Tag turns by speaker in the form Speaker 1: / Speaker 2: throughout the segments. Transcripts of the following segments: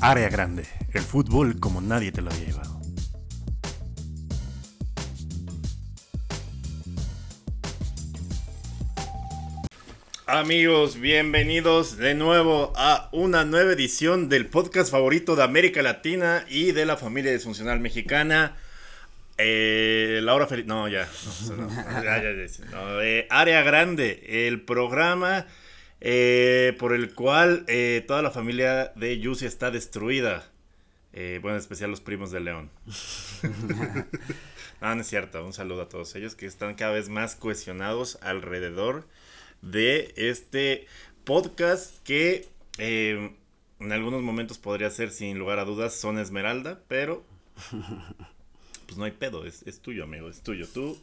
Speaker 1: Área grande, el fútbol como nadie te lo había llevado. Amigos, bienvenidos de nuevo a una nueva edición del podcast favorito de América Latina y de la familia disfuncional mexicana. Eh, Laura Feliz. No, ya. No, ya, ya, ya, no, eh, Área Grande, el programa eh, por el cual eh, toda la familia de Yusi está destruida. Eh, bueno, en especial los primos de León. no, no es cierto. Un saludo a todos ellos que están cada vez más cohesionados alrededor de este podcast que eh, en algunos momentos podría ser sin lugar a dudas Son Esmeralda, pero pues no hay pedo, es, es tuyo amigo, es tuyo. Tú,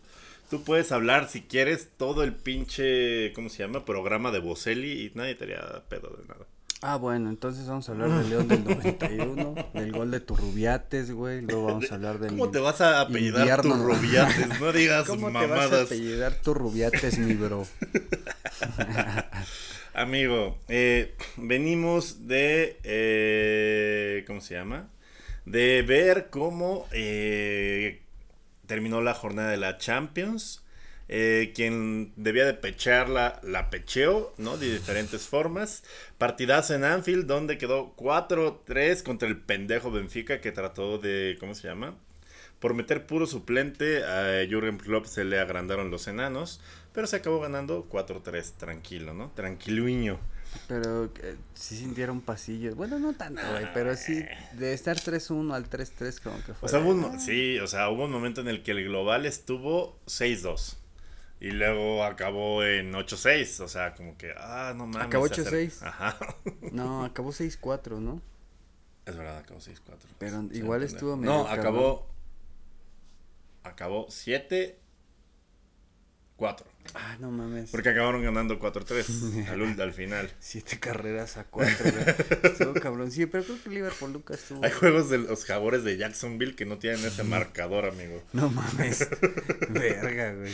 Speaker 1: tú puedes hablar si quieres todo el pinche, ¿cómo se llama? Programa de Boselli y nadie te haría pedo de nada.
Speaker 2: Ah, bueno, entonces vamos a hablar del León del 91, del gol de Turrubiates, güey. Luego vamos a hablar del.
Speaker 1: ¿Cómo te vas a apellidar
Speaker 2: invierno.
Speaker 1: Turrubiates? No digas
Speaker 2: ¿Cómo te vas a
Speaker 1: mamadas.
Speaker 2: apellidar Turrubiates, mi bro?
Speaker 1: Amigo, eh, venimos de. eh, ¿Cómo se llama? De ver cómo eh, terminó la jornada de la Champions. Eh, quien debía de pecharla, la pecheó, ¿no? De diferentes formas. Partidazo en Anfield, donde quedó 4-3 contra el pendejo Benfica que trató de. ¿Cómo se llama? Por meter puro suplente a Jürgen Klopp se le agrandaron los enanos, pero se acabó ganando 4-3, tranquilo, ¿no? Tranquiluño.
Speaker 2: Pero eh, sí sintieron pasillos. Bueno, no tanto, güey, pero sí de estar 3-1 al 3-3 como que fue.
Speaker 1: O sea, hubo un, mo- sí, o sea, hubo un momento en el que el global estuvo 6-2 y luego acabó en 8-6, o sea, como que, ah, no mames.
Speaker 2: Acabó
Speaker 1: se acer-
Speaker 2: 8-6.
Speaker 1: Ajá.
Speaker 2: No, acabó 6-4, ¿no?
Speaker 1: Es verdad, acabó 6-4.
Speaker 2: Pero
Speaker 1: Sí,
Speaker 2: igual
Speaker 1: pendejo.
Speaker 2: estuvo medio
Speaker 1: No,
Speaker 2: cabrón.
Speaker 1: acabó. Acabó 7-4.
Speaker 2: Ah, no mames.
Speaker 1: Porque acabaron ganando 4-3 al, al final.
Speaker 2: Siete carreras a cuatro, güey. Estuvo cabrón. Sí, pero creo que Liverpool nunca estuvo.
Speaker 1: Hay juegos de los jaguares de Jacksonville que no tienen ese marcador, amigo.
Speaker 2: No mames. Verga, güey.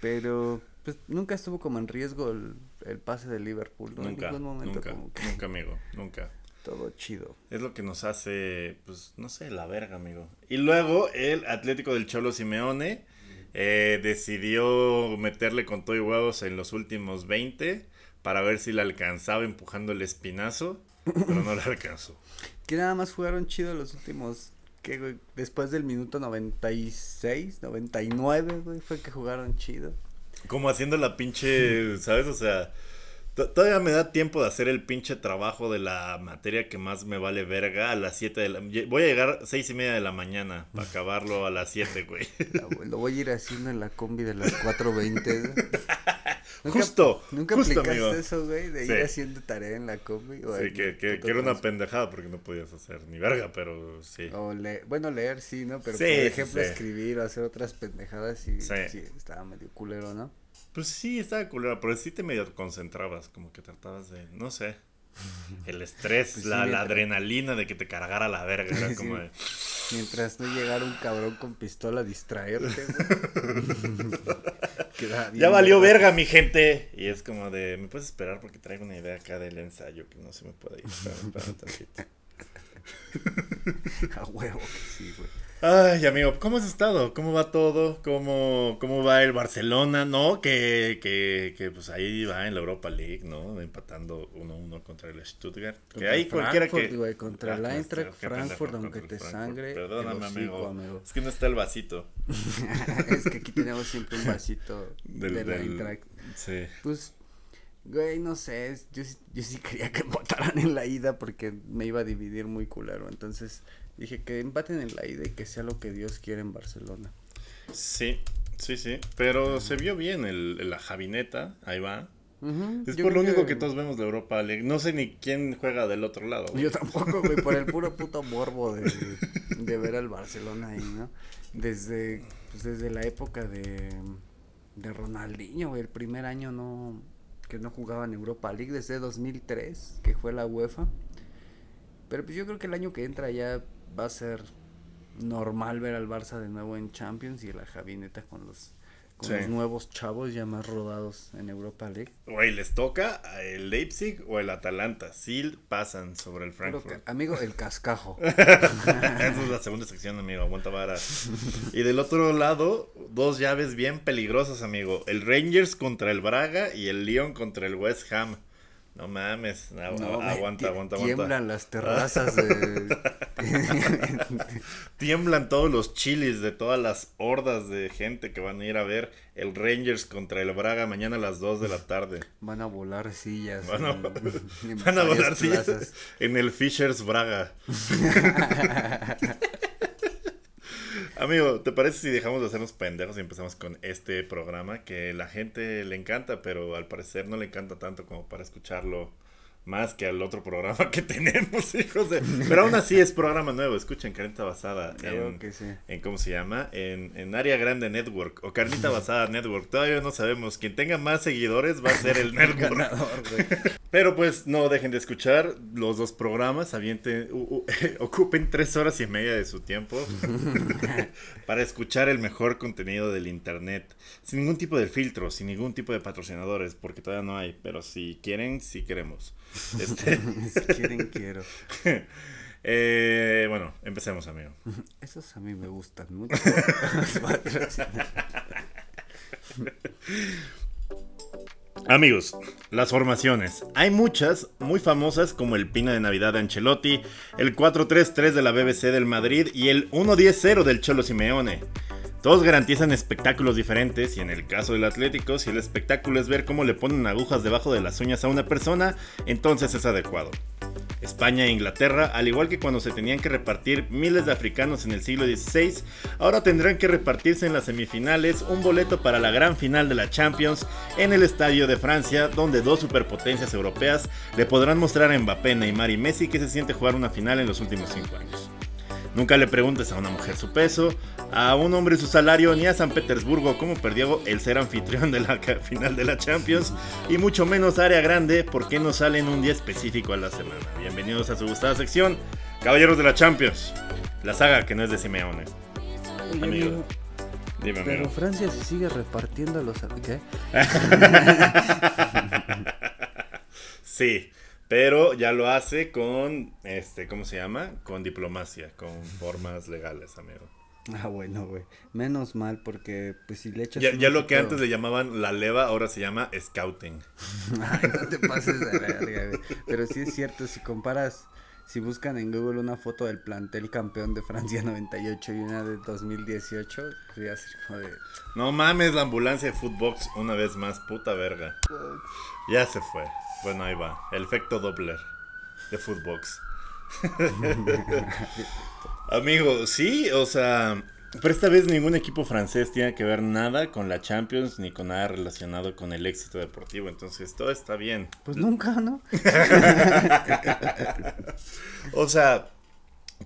Speaker 2: Pero, pues, nunca estuvo como en riesgo el, el pase de Liverpool, ¿no?
Speaker 1: Nunca,
Speaker 2: en ningún momento
Speaker 1: nunca,
Speaker 2: como que
Speaker 1: nunca, amigo, nunca.
Speaker 2: todo chido.
Speaker 1: Es lo que nos hace, pues, no sé, la verga, amigo. Y luego el Atlético del Cholo Simeone eh, decidió meterle con todo y huevos en los últimos 20 para ver si le alcanzaba empujando el espinazo, pero no le alcanzó.
Speaker 2: Que nada más jugaron chido los últimos, que güey? Después del minuto 96, 99, güey, fue que jugaron chido.
Speaker 1: Como haciendo la pinche, ¿sabes? O sea, todavía me da tiempo de hacer el pinche trabajo de la materia que más me vale verga a las 7 de la... Voy a llegar a 6 y media de la mañana para acabarlo a las 7, güey.
Speaker 2: Lo voy a ir haciendo en la combi de las 4.20. güey. ¿Nunca-
Speaker 1: Justo,
Speaker 2: ¿Nunca
Speaker 1: justo,
Speaker 2: aplicaste
Speaker 1: amigo.
Speaker 2: eso, güey? De
Speaker 1: Sí.
Speaker 2: ir haciendo tarea en la combi. O
Speaker 1: Sí, que, que, era una pendejada porque no podías hacer ni verga, pero sí.
Speaker 2: O le- bueno, leer sí, ¿no? Pero
Speaker 1: Sí,
Speaker 2: por ejemplo, escribir o hacer otras pendejadas y
Speaker 1: sí.
Speaker 2: estaba medio culero, ¿no?
Speaker 1: Pues sí, estaba culero, pero sí te medio concentrabas, como que tratabas de, no sé, el estrés,
Speaker 2: Pues sí,
Speaker 1: la, la adrenalina de que te cargara la verga, era
Speaker 2: Sí.
Speaker 1: como de,
Speaker 2: Mientras no llegara un cabrón con pistola a distraerte,
Speaker 1: ya valió
Speaker 2: verga.
Speaker 1: verga mi gente. Y es como de, ¿me puedes esperar? Porque traigo una idea acá del ensayo que no se me puede ir. Espérame tantito.
Speaker 2: A huevo que sí, güey.
Speaker 1: Ay, amigo, ¿cómo has estado? ¿Cómo va todo? ¿Cómo, cómo va el Barcelona? ¿No? Que, que, que pues ahí va en la Europa League, ¿no? Empatando 1-1 contra el Stuttgart. Que ahí cualquiera que...
Speaker 2: güey, contra el
Speaker 1: Ah,
Speaker 2: Eintracht Frankfurt, aunque te sangre
Speaker 1: Perdóname, amigo.
Speaker 2: amigo.
Speaker 1: Es que no está el vasito.
Speaker 2: es que aquí tenemos siempre un vasito
Speaker 1: Del, del-
Speaker 2: Eintracht.
Speaker 1: Sí.
Speaker 2: Pues, güey, no sé, yo, sí- yo sí quería que empataran en la ida porque me iba a dividir muy culero. Entonces dije que empaten en la ida y que sea lo que Dios quiere en Barcelona.
Speaker 1: Sí, sí, sí. Pero se vio bien el, la Javineta. Ahí va. Es
Speaker 2: yo
Speaker 1: por lo único que... todos vemos de Europa League. No sé ni quién juega del otro lado. güey.
Speaker 2: Yo tampoco, güey, por el puro puto morbo de, de ver al Barcelona ahí, ¿no? Desde, pues desde la época de, de Ronaldinho, güey, el primer año no, que no jugaba en Europa League, desde 2003, que fue la UEFA. Pero pues yo creo que el año que entra ya va a ser normal ver al Barça de nuevo en Champions y la Javineta con los con los nuevos chavos ya más rodados en Europa League.
Speaker 1: Güey, les toca el Leipzig o el Atalanta. Sí pasan sobre el Frankfurt.
Speaker 2: amigo, el cascajo.
Speaker 1: Esa es la segunda sección, amigo. Aguanta vara. Y del otro lado, dos llaves bien peligrosas, amigo. El Rangers contra el Braga y el Lyon contra el West Ham. No mames, aguanta, aguanta,
Speaker 2: Tiemblan las terrazas de...
Speaker 1: Tiemblan todos los chilis de todas las hordas de gente que van a ir a ver el Rangers contra el Braga mañana a las 2 de la tarde.
Speaker 2: Van a volar sillas.
Speaker 1: Van a, van a volar sillas en el Fishers Braga. Amigo, ¿te parece si dejamos de hacernos pendejos y empezamos con este programa que la gente le encanta, pero al parecer no le encanta tanto como para escucharlo más que al otro programa que tenemos, hijos de... Pero aún así es programa nuevo, escuchen Carnita Basada en, en ¿cómo se llama? En, en Área Grande Network o Carnita Basada Network, todavía no sabemos. Quien tenga más seguidores va a ser el network. Pero pues no dejen de escuchar los dos programas, avienten, ocupen tres horas y media de su tiempo para escuchar el mejor contenido del internet, sin ningún tipo de filtro, sin ningún tipo de patrocinadores, porque todavía no hay, pero si quieren, si queremos. Este...
Speaker 2: si quieren, quiero.
Speaker 1: Eh, bueno, empecemos, amigo.
Speaker 2: Esos a mí me gustan mucho.
Speaker 1: Amigos, las formaciones. Hay muchas, muy famosas como el Pina de Navidad de Ancelotti, el 4-3-3 de la BBC del Madrid y el 1-10-0 del Cholo Simeone. Todos garantizan espectáculos diferentes y en el caso del Atlético, si el espectáculo es ver cómo le ponen agujas debajo de las uñas a una persona, entonces es adecuado. España e Inglaterra, al igual que cuando se tenían que repartir miles de africanos en el siglo XVI, ahora tendrán que repartirse en las semifinales un boleto para la gran final de la Champions en el Estadio de Francia, donde dos superpotencias europeas le podrán mostrar a Mbappé, Neymar y Messi que se siente jugar una final en los últimos cinco años. Nunca le preguntes a una mujer su peso, a un hombre su salario, ni a San Petersburgo cómo perdió el ser anfitrión de la final de la Champions, y mucho menos área grande porque no sale en un día específico a la semana. Bienvenidos a su gustada sección, Caballeros de la Champions, la saga que no es de Simeone.
Speaker 2: amigo. Dime, Pero Francia se sigue repartiendo los... ¿Qué?
Speaker 1: sí. Pero ya lo hace con, este, ¿cómo se llama? Con diplomacia, con formas legales, amigo.
Speaker 2: Ah, bueno, güey. Menos mal, porque pues si le echas.
Speaker 1: Ya, ya lo que antes le llamaban la leva, ahora se llama scouting.
Speaker 2: Ay, no te pases de verga, güey. Pero sí es cierto, si comparas, si buscan en Google una foto del plantel campeón de Francia 98 y una de 2018, voy a ser como de.
Speaker 1: No mames, la ambulancia de Footbox una vez más, puta verga. Ya se fue. Bueno, ahí va. El efecto Doppler de Footbox. Amigo, sí, o sea, pero esta vez ningún equipo francés tiene que ver nada con la Champions ni con nada relacionado con el éxito deportivo, entonces todo está bien.
Speaker 2: Pues nunca, ¿no?
Speaker 1: o sea,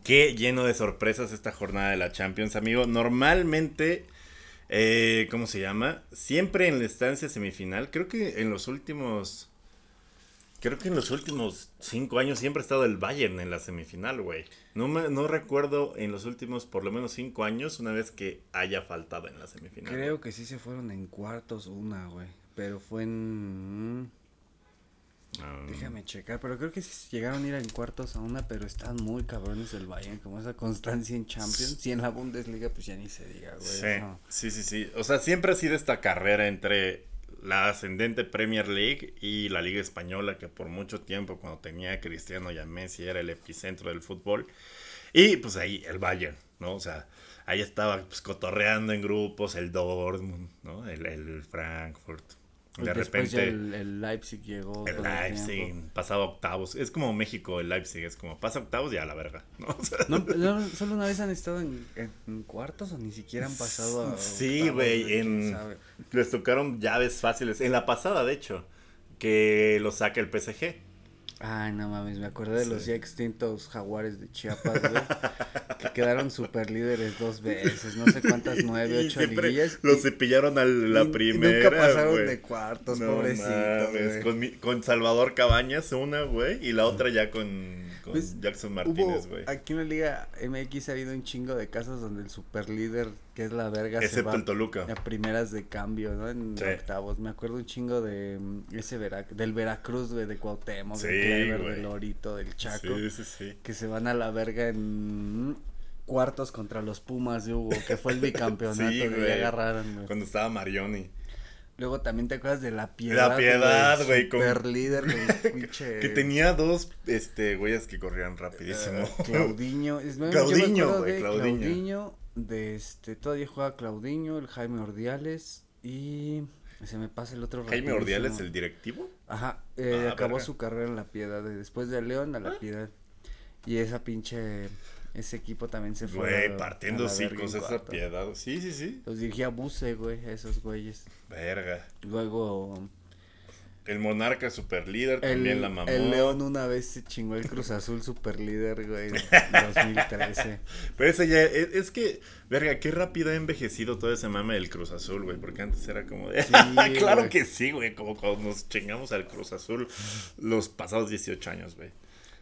Speaker 1: qué lleno de sorpresas esta jornada de la Champions, amigo. Normalmente, eh, ¿cómo se llama? Siempre en la estancia semifinal, creo que en los últimos Creo que en los últimos cinco años siempre ha estado el Bayern en la semifinal, güey. No, me, no recuerdo en los últimos por lo menos cinco años una vez que haya faltado en la semifinal.
Speaker 2: Creo que sí se fueron en cuartos una, güey. Pero fue en... Mm, ah. Déjame checar, pero creo que sí llegaron a ir en cuartos a una, pero están muy cabrones el Bayern, como esa constancia en Champions y en la Bundesliga pues ya ni se diga, güey.
Speaker 1: Sí, sí, sí, sí. O sea, siempre ha sido esta carrera entre la ascendente Premier League y la Liga Española, que por mucho tiempo, cuando tenía Cristiano y Messi, era el epicentro del fútbol. Y pues ahí el Bayern, ¿no? O sea, ahí estaba pues, cotorreando en grupos el Dortmund, ¿no? El, el Frankfurt.
Speaker 2: De repente. el, Leipzig llegó.
Speaker 1: El Leipzig pasaba octavos. Es como México, el Leipzig. Es como pasa octavos y a la verga.
Speaker 2: ¿no? solo una vez han estado en, cuartos o ni siquiera han pasado a.
Speaker 1: Sí, güey. En... Les tocaron llaves fáciles. En la pasada, de hecho. Que lo saca el PSG.
Speaker 2: Ay, no mames, me acordé de los ya extintos jaguares de Chiapas, güey. que quedaron super líderes dos veces, no sé cuántas, nueve, ocho liguillas.
Speaker 1: Los cepillaron a la primera.
Speaker 2: nunca pasaron de cuartos, no pobrecitos.
Speaker 1: Con, con Salvador Cabañas, una, güey, y la otra ya con, pues, Jackson Martínez, güey.
Speaker 2: Aquí en la Liga MX ha habido un chingo de casos donde el super líder que es la verga.
Speaker 1: Excepto el Toluca.
Speaker 2: A primeras de cambio, ¿no? En octavos. Me acuerdo un chingo de mm, ese Vera, del Veracruz, güey, de Cuauhtémoc, del Clever, del Lorito, del Chaco.
Speaker 1: Sí, sí, sí.
Speaker 2: Que se van a la verga en cuartos contra los Pumas de Hugo, que fue el bicampeonato sí, que agarraron, güey.
Speaker 1: Cuando estaba Marioni.
Speaker 2: Luego también te acuerdas de La Piedad.
Speaker 1: La Piedad, güey.
Speaker 2: Super líder,
Speaker 1: pinche... que tenía dos, este, güeyes que corrían rapidísimo.
Speaker 2: Uh, Claudiño.
Speaker 1: Claudiño, güey,
Speaker 2: Claudiño. Claudiño. De este, todavía juega Claudiño, el Jaime Ordiales y... Se me pasa el otro
Speaker 1: Jaime Ordiales, el directivo.
Speaker 2: Ajá, eh, ah, acabó su carrera en La Piedad, después de León a La ah. Piedad. Y esa pinche ese equipo también se fue.
Speaker 1: Güey, partiendo ciclos esa piedad. Sí, sí, sí.
Speaker 2: Los dirigía Buse, güey, esos güeyes.
Speaker 1: Verga.
Speaker 2: Luego.
Speaker 1: El Monarca super líder también la mamó.
Speaker 2: El León una vez se chingó el Cruz Azul super líder, güey, 2013.
Speaker 1: Pero ese ya, es, es, que, verga, qué rápido ha envejecido todo ese mame del Cruz Azul, güey, porque antes era como de... claro que sí, güey, como cuando nos chingamos al Cruz Azul los pasados 18 años, güey.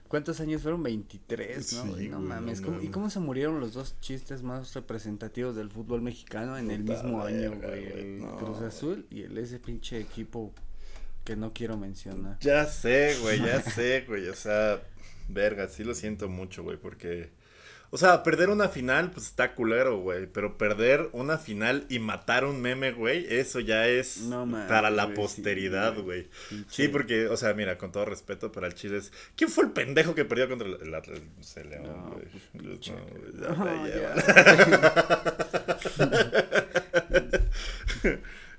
Speaker 2: ¿Cuántos años fueron? 23, ¿no? no mames. ¿Y cómo se murieron los dos chistes más representativos del fútbol mexicano en el mismo año, güey? El Cruz Azul y el ese pinche equipo que no quiero mencionar.
Speaker 1: Ya sé, güey, ya sé, güey. O sea, verga, sí lo siento mucho, güey, porque o sea, perder una final, pues está culero, güey. Pero perder una final y matar un meme, güey, eso ya es para la posteridad, güey. Sí, porque, o sea, mira, con todo respeto para el Chile es. ¿Quién fue el pendejo que perdió contra el, el, León, güey?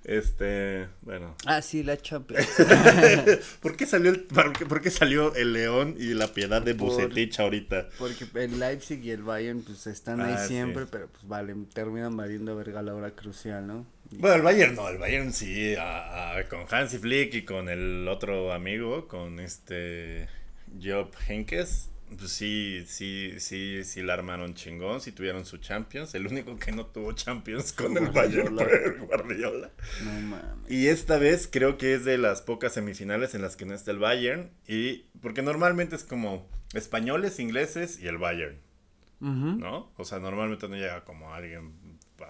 Speaker 1: Este, bueno.
Speaker 2: Ah, sí, la Champions.
Speaker 1: ¿Por qué salió el, por qué, salió el León y la piedad de Bucetich ahorita?
Speaker 2: Porque el Leipzig y el Bayern pues están ahí ah, siempre, pero pues vale, terminan valiendo verga la hora crucial, ¿no?
Speaker 1: Bueno, el Bayern no, el Bayern sí, con Hansi Flick y con el otro amigo, con este Job Henkes pues sí, sí, sí, sí la armaron chingón, sí tuvieron su Champions. El único que no tuvo Champions con el Bayern fue Guardiola.
Speaker 2: No mames.
Speaker 1: Y esta vez creo que es de las pocas semifinales en las que no está el Bayern. Y porque normalmente es como españoles, ingleses y el Bayern. ¿No? O sea, normalmente no llega como alguien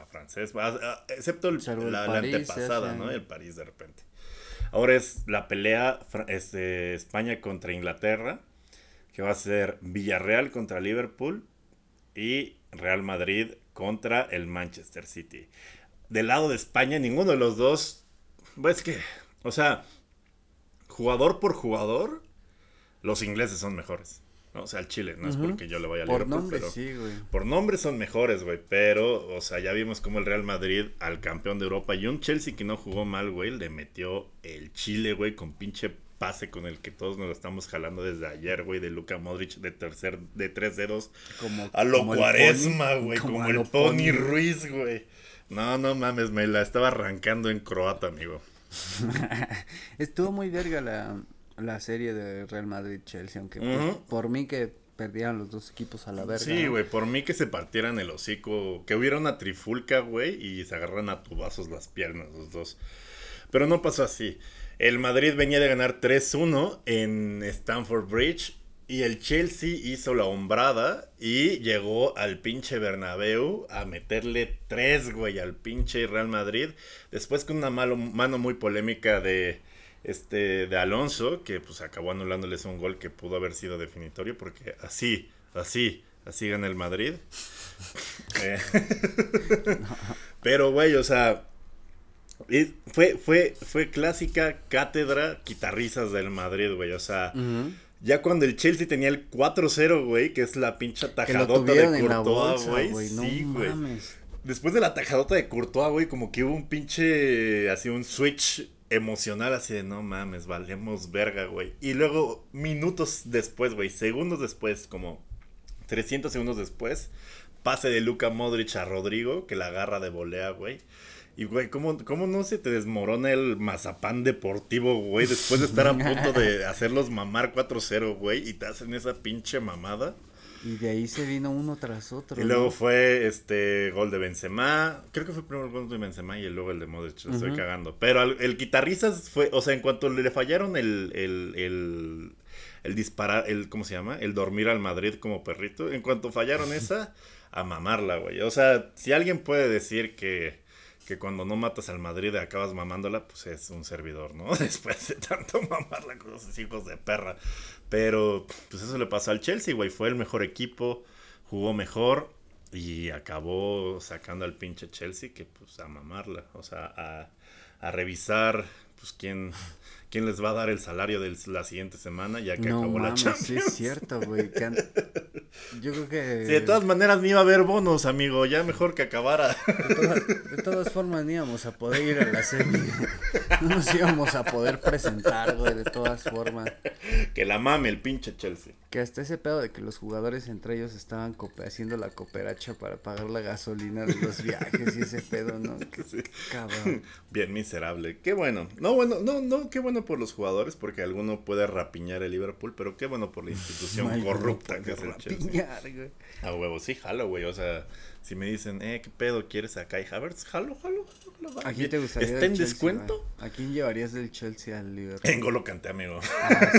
Speaker 1: francés, excepto la, antepasada, ¿no? El París de repente. Ahora es la pelea este, España contra Inglaterra que va a ser Villarreal contra Liverpool y Real Madrid contra el Manchester City. Del lado de España, ninguno de los dos, pues que, o sea, jugador por jugador, los ingleses son mejores. O sea, el Chile, no es porque yo le vaya a
Speaker 2: Liverpool, por nombre, sí, güey.
Speaker 1: Por nombre son mejores, güey, pero, o sea, ya vimos como el Real Madrid al campeón de Europa y un Chelsea que no jugó mal, güey, le metió el Chile, güey, con pinche pase con el que todos nos lo estamos jalando desde ayer, güey, de Luka Modric de tercer, de tres dedos.
Speaker 2: Como,
Speaker 1: a lo cuaresma, güey, como, el Pony Ruiz, güey. No, no mames, me la estaba arrancando en croata, amigo.
Speaker 2: Estuvo muy verga la, la serie de Real Madrid-Chelsea, aunque pues, por mí que perdieran los dos equipos a la verga.
Speaker 1: Sí, güey, por mí que se partieran el hocico, que hubiera una trifulca, güey, y se agarran a tubazos las piernas los dos. Pero no pasó así. El Madrid venía de ganar 3-1 en Stamford Bridge y el Chelsea hizo la hombrada y llegó al pinche Bernabéu a meterle 3, güey, al pinche Real Madrid. Después con una mano muy polémica de, este, de Alonso, que pues acabó anulándoles un gol que pudo haber sido definitorio porque así, así, así gana el Madrid. Eh, pero, güey, o sea fue, fue, fue clásica cátedra guitarrizas del Madrid, güey. O sea, ya cuando el Chelsea tenía el 4-0, güey, que es la pincha tajadota de Courtois, güey. sí, güey. Después de la tajadota de Courtois, güey, como que hubo un pinche, así un switch emocional, así de no mames, valemos verga, güey. Y luego, minutos después, güey, segundos después, como 300 segundos después, pase de Luca Modric a Rodrigo, que la agarra de volea, güey. Y, güey, ¿cómo, no se te desmorona el mazapán deportivo, güey? Después de estar a punto de hacerlos mamar 4-0, güey, y te hacen esa pinche mamada.
Speaker 2: Y de ahí se vino uno tras otro.
Speaker 1: Y luego fue este gol de Benzema. Creo que fue el gol de Benzema y luego el de Modric. Lo estoy cagando. Pero el, guitarrizas fue, o sea, en cuanto le fallaron el, el, el, el disparar, el, ¿cómo se llama? El dormir al Madrid como perrito. En cuanto fallaron esa, a mamarla, güey. O sea, si alguien puede decir que, que cuando no matas al Madrid acabas mamándola, pues es un servidor, ¿no? Después de tanto mamarla con esos hijos de perra. Pero, pues eso le pasó al Chelsea, güey. Fue el mejor equipo, jugó mejor y acabó sacando al pinche Chelsea que, pues, a mamarla. O sea, a, a revisar, pues, quién quién les va a dar el salario de la siguiente semana ya que acabó la Champions.
Speaker 2: Sí, es cierto, güey. Yo creo que.
Speaker 1: Sí, de todas maneras ni iba a haber bonos, amigo. Ya mejor que acabara.
Speaker 2: De, todas formas ni íbamos a poder ir a la serie. No nos íbamos a poder presentar, güey, de todas formas.
Speaker 1: Que la mame el pinche Chelsea.
Speaker 2: Que hasta ese pedo de que los jugadores entre ellos estaban haciendo la cooperacha para pagar la gasolina de los viajes y ese pedo, ¿no? cabrón.
Speaker 1: Bien miserable. Qué bueno. No, bueno, no, no, qué bueno por los jugadores porque alguno puede rapiñar el Liverpool, pero qué bueno por la institución corrupta que es el Chelsea. A huevo, sí, jalo, güey. O sea, si me dicen, eh, ¿qué pedo quieres acá? Y Havertz, jalo, jalo, jalo.
Speaker 2: ¿A quién te gustaría?
Speaker 1: ¿Está en descuento?
Speaker 2: ¿A quién llevarías del Chelsea al Liverpool?
Speaker 1: En Golo Canté, amigo. Ah,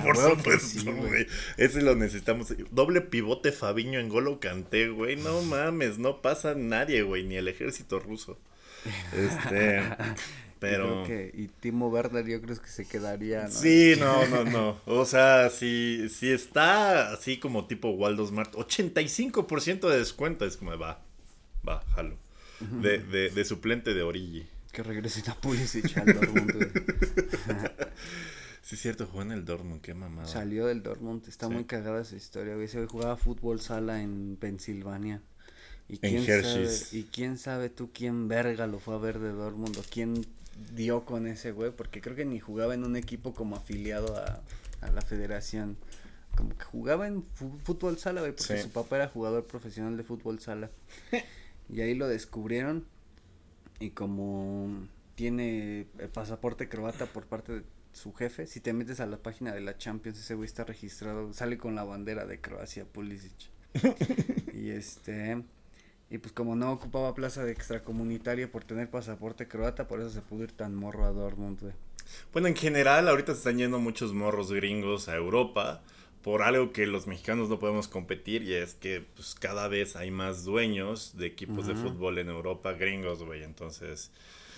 Speaker 1: por supuesto, güey. Ese lo necesitamos. Doble pivote Fabiño en Golo Canté, güey. No mames, no pasa nadie, güey, ni el ejército ruso. Este. Pero...
Speaker 2: y Timo Werner yo creo que se quedaría, ¿no?
Speaker 1: Sí, no, no, no. O sea, si, si está así como tipo Waldo Smart, 85% de descuento es como va, va, jalo. De, de, de suplente de Origi.
Speaker 2: Que regrese a Pulisic al Dortmund,
Speaker 1: Sí, es cierto, jugó en el Dortmund, qué mamada.
Speaker 2: Salió del Dortmund, está muy cagada esa historia, güey. Se jugaba fútbol sala en Pensilvania. ¿Y quién sabe, y quién sabe tú quién verga lo fue a ver de Dortmund o quién dio con ese güey, porque creo que ni jugaba en un equipo como afiliado a, la federación. Como que jugaba en fútbol sala, güey, porque su papá era jugador profesional de fútbol sala. y ahí lo descubrieron. Y como tiene el pasaporte croata por parte de su jefe, si te metes a la página de la Champions, ese güey está registrado, sale con la bandera de Croacia, Pulisic. y este, y pues como no ocupaba plaza de extracomunitaria por tener pasaporte croata, por eso se pudo ir tan morro a Dortmund, güey.
Speaker 1: Bueno, en general ahorita se están yendo muchos morros gringos a Europa por algo que los mexicanos no podemos competir y es que pues cada vez hay más dueños de equipos de fútbol en Europa gringos, güey. Entonces,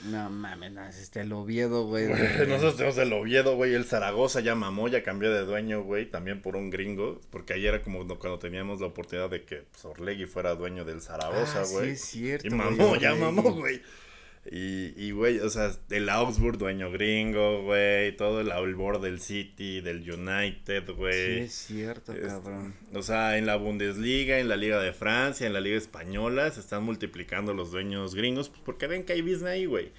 Speaker 2: no mames, no, es este el Oviedo, güey.
Speaker 1: Nosotros tenemos el Oviedo, güey. El Zaragoza ya mamó, ya cambió de dueño, güey. También por un gringo. Porque ayer era como cuando teníamos la oportunidad de que pues, Orlegui fuera dueño del Zaragoza, ah, güey.
Speaker 2: Sí, es cierto.
Speaker 1: Y mamó, ya mamó, güey. Y, y, güey, o sea, el Augsburg, dueño gringo, güey, todo el, board del City, del United, güey.
Speaker 2: Sí, es cierto, cabrón.
Speaker 1: O sea, en la Bundesliga, en la Liga de Francia, en la Liga Española, se están multiplicando los dueños gringos, pues porque ven que hay business ahí, güey.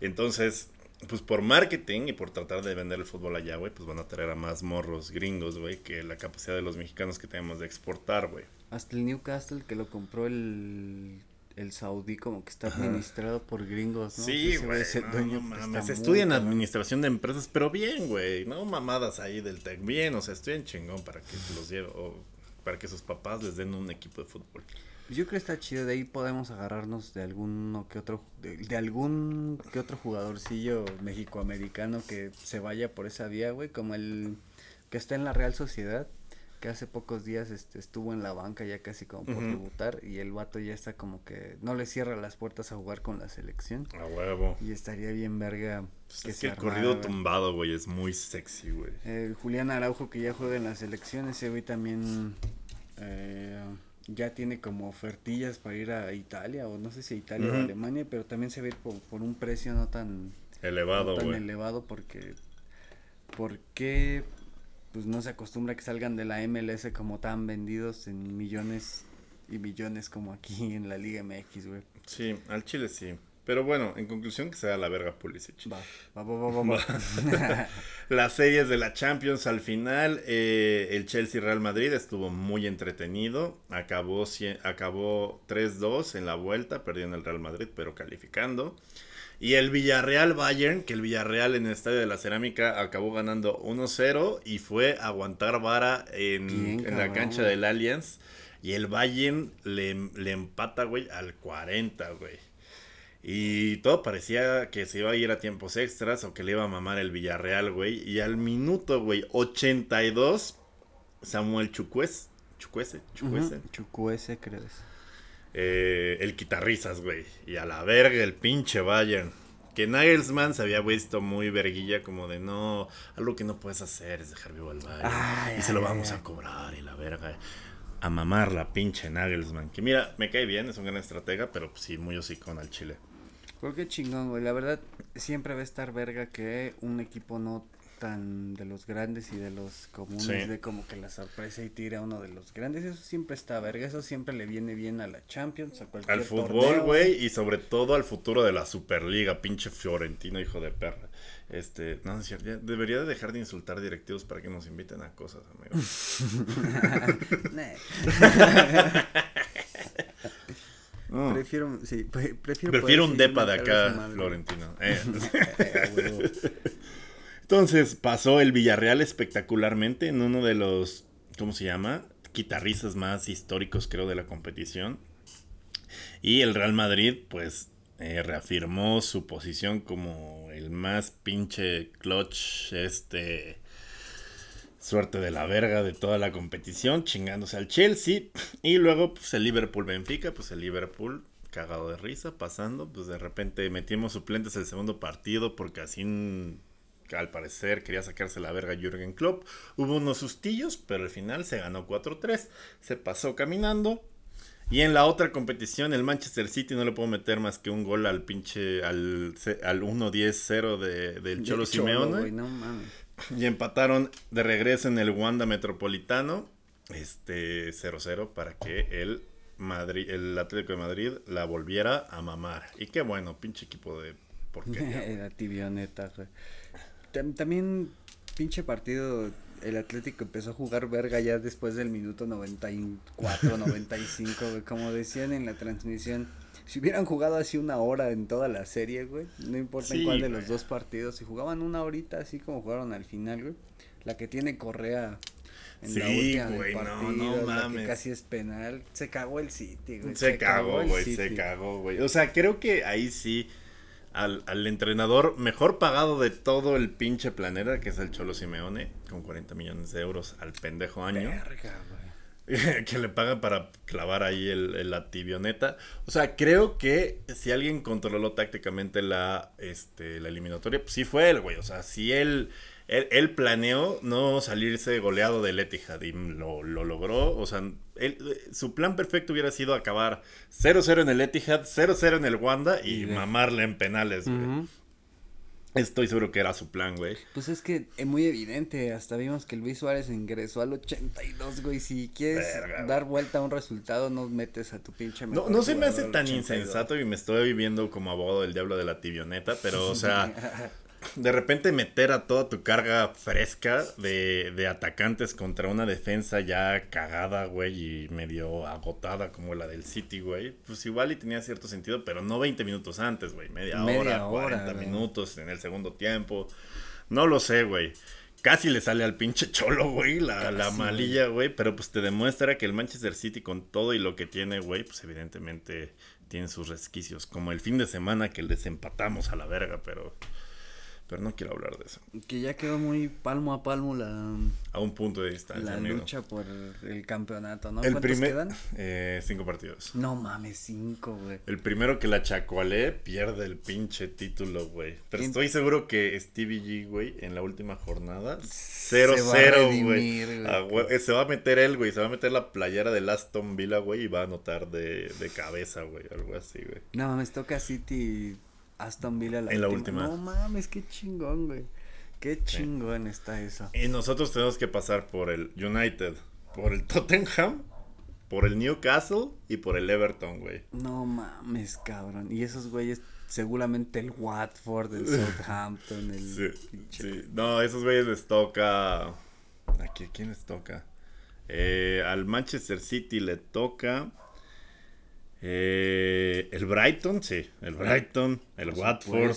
Speaker 1: Entonces, pues por marketing y por tratar de vender el fútbol allá, güey, pues van a traer a más morros gringos, güey, que la capacidad de los mexicanos que tenemos de exportar, güey.
Speaker 2: Hasta el Newcastle que lo compró el el saudí como que está administrado por gringos, ¿no?
Speaker 1: Sí, güey. No, Se estudian administración de empresas, pero bien, güey. No mamadas ahí del tech. Bien, o sea, estudian chingón para que los lleve, o para que sus papás les den un equipo de fútbol.
Speaker 2: Yo creo que está chido, de ahí podemos agarrarnos de alguno que otro, de, algún que otro jugadorcillo mexicoamericano que se vaya por esa vía, güey, como el que está en la Real Sociedad que hace pocos días este, estuvo en la banca ya casi como por debutar y el vato ya está como que no le cierra las puertas a jugar con la selección.
Speaker 1: A huevo.
Speaker 2: Y estaría bien verga.
Speaker 1: Pues que es que el corrido tumbado, güey, es muy sexy, güey.
Speaker 2: El Julián Araujo que ya juega en la selección, ese güey también eh, ya tiene como ofertillas para ir a Italia o no sé si a Italia o Alemania, pero también se ve por, por un precio no tan
Speaker 1: elevado,
Speaker 2: no tan elevado porque porque pues no se acostumbra que salgan de la MLS como tan vendidos en millones y millones como aquí en la Liga MX, güey.
Speaker 1: Sí, al Chile sí. Pero bueno, en conclusión que sea la verga Pulisic.
Speaker 2: Va, va, va, va, va.
Speaker 1: Las series de la Champions al final, eh, el Chelsea Real Madrid estuvo muy entretenido. Acabó, acabó 3-2 en la vuelta, perdiendo el Real Madrid, pero calificando. Y el Villarreal Bayern, que el Villarreal en el Estadio de la Cerámica acabó ganando 1-0 y fue a aguantar vara en, la cancha del Allianz. Y el Bayern le, le empata, güey, al 40, güey. Y todo parecía que se iba a ir a tiempos extras o que le iba a mamar el Villarreal, güey. Y al minuto, güey, 82, Samuel Chucuese. Chucuese, Chucuese.
Speaker 2: Chucuese, crees.
Speaker 1: Eh, el quitarrizas, güey. Y a la verga el pinche Bayern. Que Nagelsmann se había visto muy verguilla, como de no, algo que no puedes hacer es dejar vivo al Bayern. y se lo vamos a cobrar y la verga. A mamar la pinche Nagelsmann. Que mira, me cae bien, es un gran estratega, pero sí, muy hocicón al Chile.
Speaker 2: Porque chingón, güey. La verdad, siempre va a estar verga que un equipo no tan de los grandes y de los comunes de como que la sorpresa y tira uno de los grandes eso siempre está verga eso siempre le viene bien a la Champions a cualquier
Speaker 1: al fútbol güey y sobre todo al futuro de la Superliga pinche Fiorentino hijo de perra. Este no es cierto debería de dejar de insultar directivos para que nos inviten a cosas amigos
Speaker 2: Prefiero, sí, prefiero,
Speaker 1: prefiero un depa de acá, Florentino. Eh. Entonces pasó el Villarreal espectacularmente en uno de los, ¿cómo se llama? Guitarristas más históricos creo de la competición. Y el Real Madrid pues eh, reafirmó su posición como el más pinche clutch, este suerte de la verga de toda la competición, chingándose al Chelsea. Y luego, pues el Liverpool Benfica, pues el Liverpool cagado de risa, pasando. Pues de repente metimos suplentes el segundo partido porque así al parecer quería sacarse la verga Jürgen Klopp. Hubo unos sustillos, pero al final se ganó 4-3. Se pasó caminando. Y en la otra competición, el Manchester City no le puedo meter más que un gol al pinche. al, al 1-10-0 de, del Cholo Simeone. y empataron de regreso en el Wanda Metropolitano. Este 0-0 para que el Madrid, el Atlético de Madrid la volviera a mamar. Y qué bueno, pinche equipo de
Speaker 2: porquería. la tibioneta, güey también pinche partido el Atlético empezó a jugar verga ya después del minuto 94, 95, güey. Como decían en la transmisión, si hubieran jugado así una hora en toda la serie, güey, no importa en cuál de los dos partidos, si jugaban una horita así como jugaron al final, güey, la que tiene Correa en la última del partido, la que casi es penal, se cagó el City, güey.
Speaker 1: Se, cagó, güey, se cagó, güey. O sea, creo que ahí sí al, entrenador mejor pagado de todo el pinche planeta, que es el Cholo Simeone, con 40 millones de euros al pendejo año. que le pagan para clavar ahí el, la tibioneta. O sea, creo que si alguien controló tácticamente la, este, la eliminatoria, pues sí fue él, güey. O sea, si él él, planeó no salirse goleado del Etihad y lo, logró. O sea, su plan perfecto hubiera sido acabar 0-0 en el Etihad, 0-0 en el Wanda y mamarle en penales, güey. Estoy seguro que era su plan, güey.
Speaker 2: Pues es que es muy evidente. Hasta vimos que Luis Suárez ingresó al 82, güey. Si quieres dar vuelta a un resultado, no metes a tu pinche.
Speaker 1: No, no se me hace tan insensato y me estoy viviendo como abogado del diablo de la tibioneta, pero, o sea. de repente meter a toda tu carga fresca de, de, atacantes contra una defensa ya cagada, güey, y medio agotada como la del City, güey, pues igual y tenía cierto sentido, pero no 20 minutos antes, güey, media, hora, 40 minutos en el segundo tiempo. No lo sé, güey. Casi le sale al pinche cholo, güey, la, la malilla, güey, pero pues te demuestra que el Manchester City con todo y lo que tiene, güey, pues evidentemente tiene sus resquicios, como el fin de semana que les empatamos a la verga, pero... Pero no quiero hablar de eso.
Speaker 2: Que ya quedó muy palmo a palmo la...
Speaker 1: A un punto de distancia,
Speaker 2: La lucha por el campeonato, ¿no?
Speaker 1: El ¿Cuántos quedan? Eh, cinco partidos.
Speaker 2: No mames, cinco, güey.
Speaker 1: El primero que la chacualé pierde el pinche título, güey. Pero estoy seguro que Stevie G, güey, en la última jornada, 0-0, güey. Se va a meter él, güey. Se va a meter la playera de Aston Villa, güey, y va a anotar de, de cabeza, güey. Algo así, güey.
Speaker 2: No mames, toca City Aston Villa
Speaker 1: la en la última.
Speaker 2: No mames, qué chingón, güey. Qué chingón está eso.
Speaker 1: Y nosotros tenemos que pasar por el United, por el Tottenham, por el Newcastle y por el Everton, güey.
Speaker 2: No mames, cabrón. Y esos güeyes, seguramente el Watford, el Southampton, el.
Speaker 1: Sí, sí. No, esos güeyes les toca. ¿A quién les toca? Eh, al Manchester City le toca. Eh, el Brighton, sí, el Brighton, el Watford,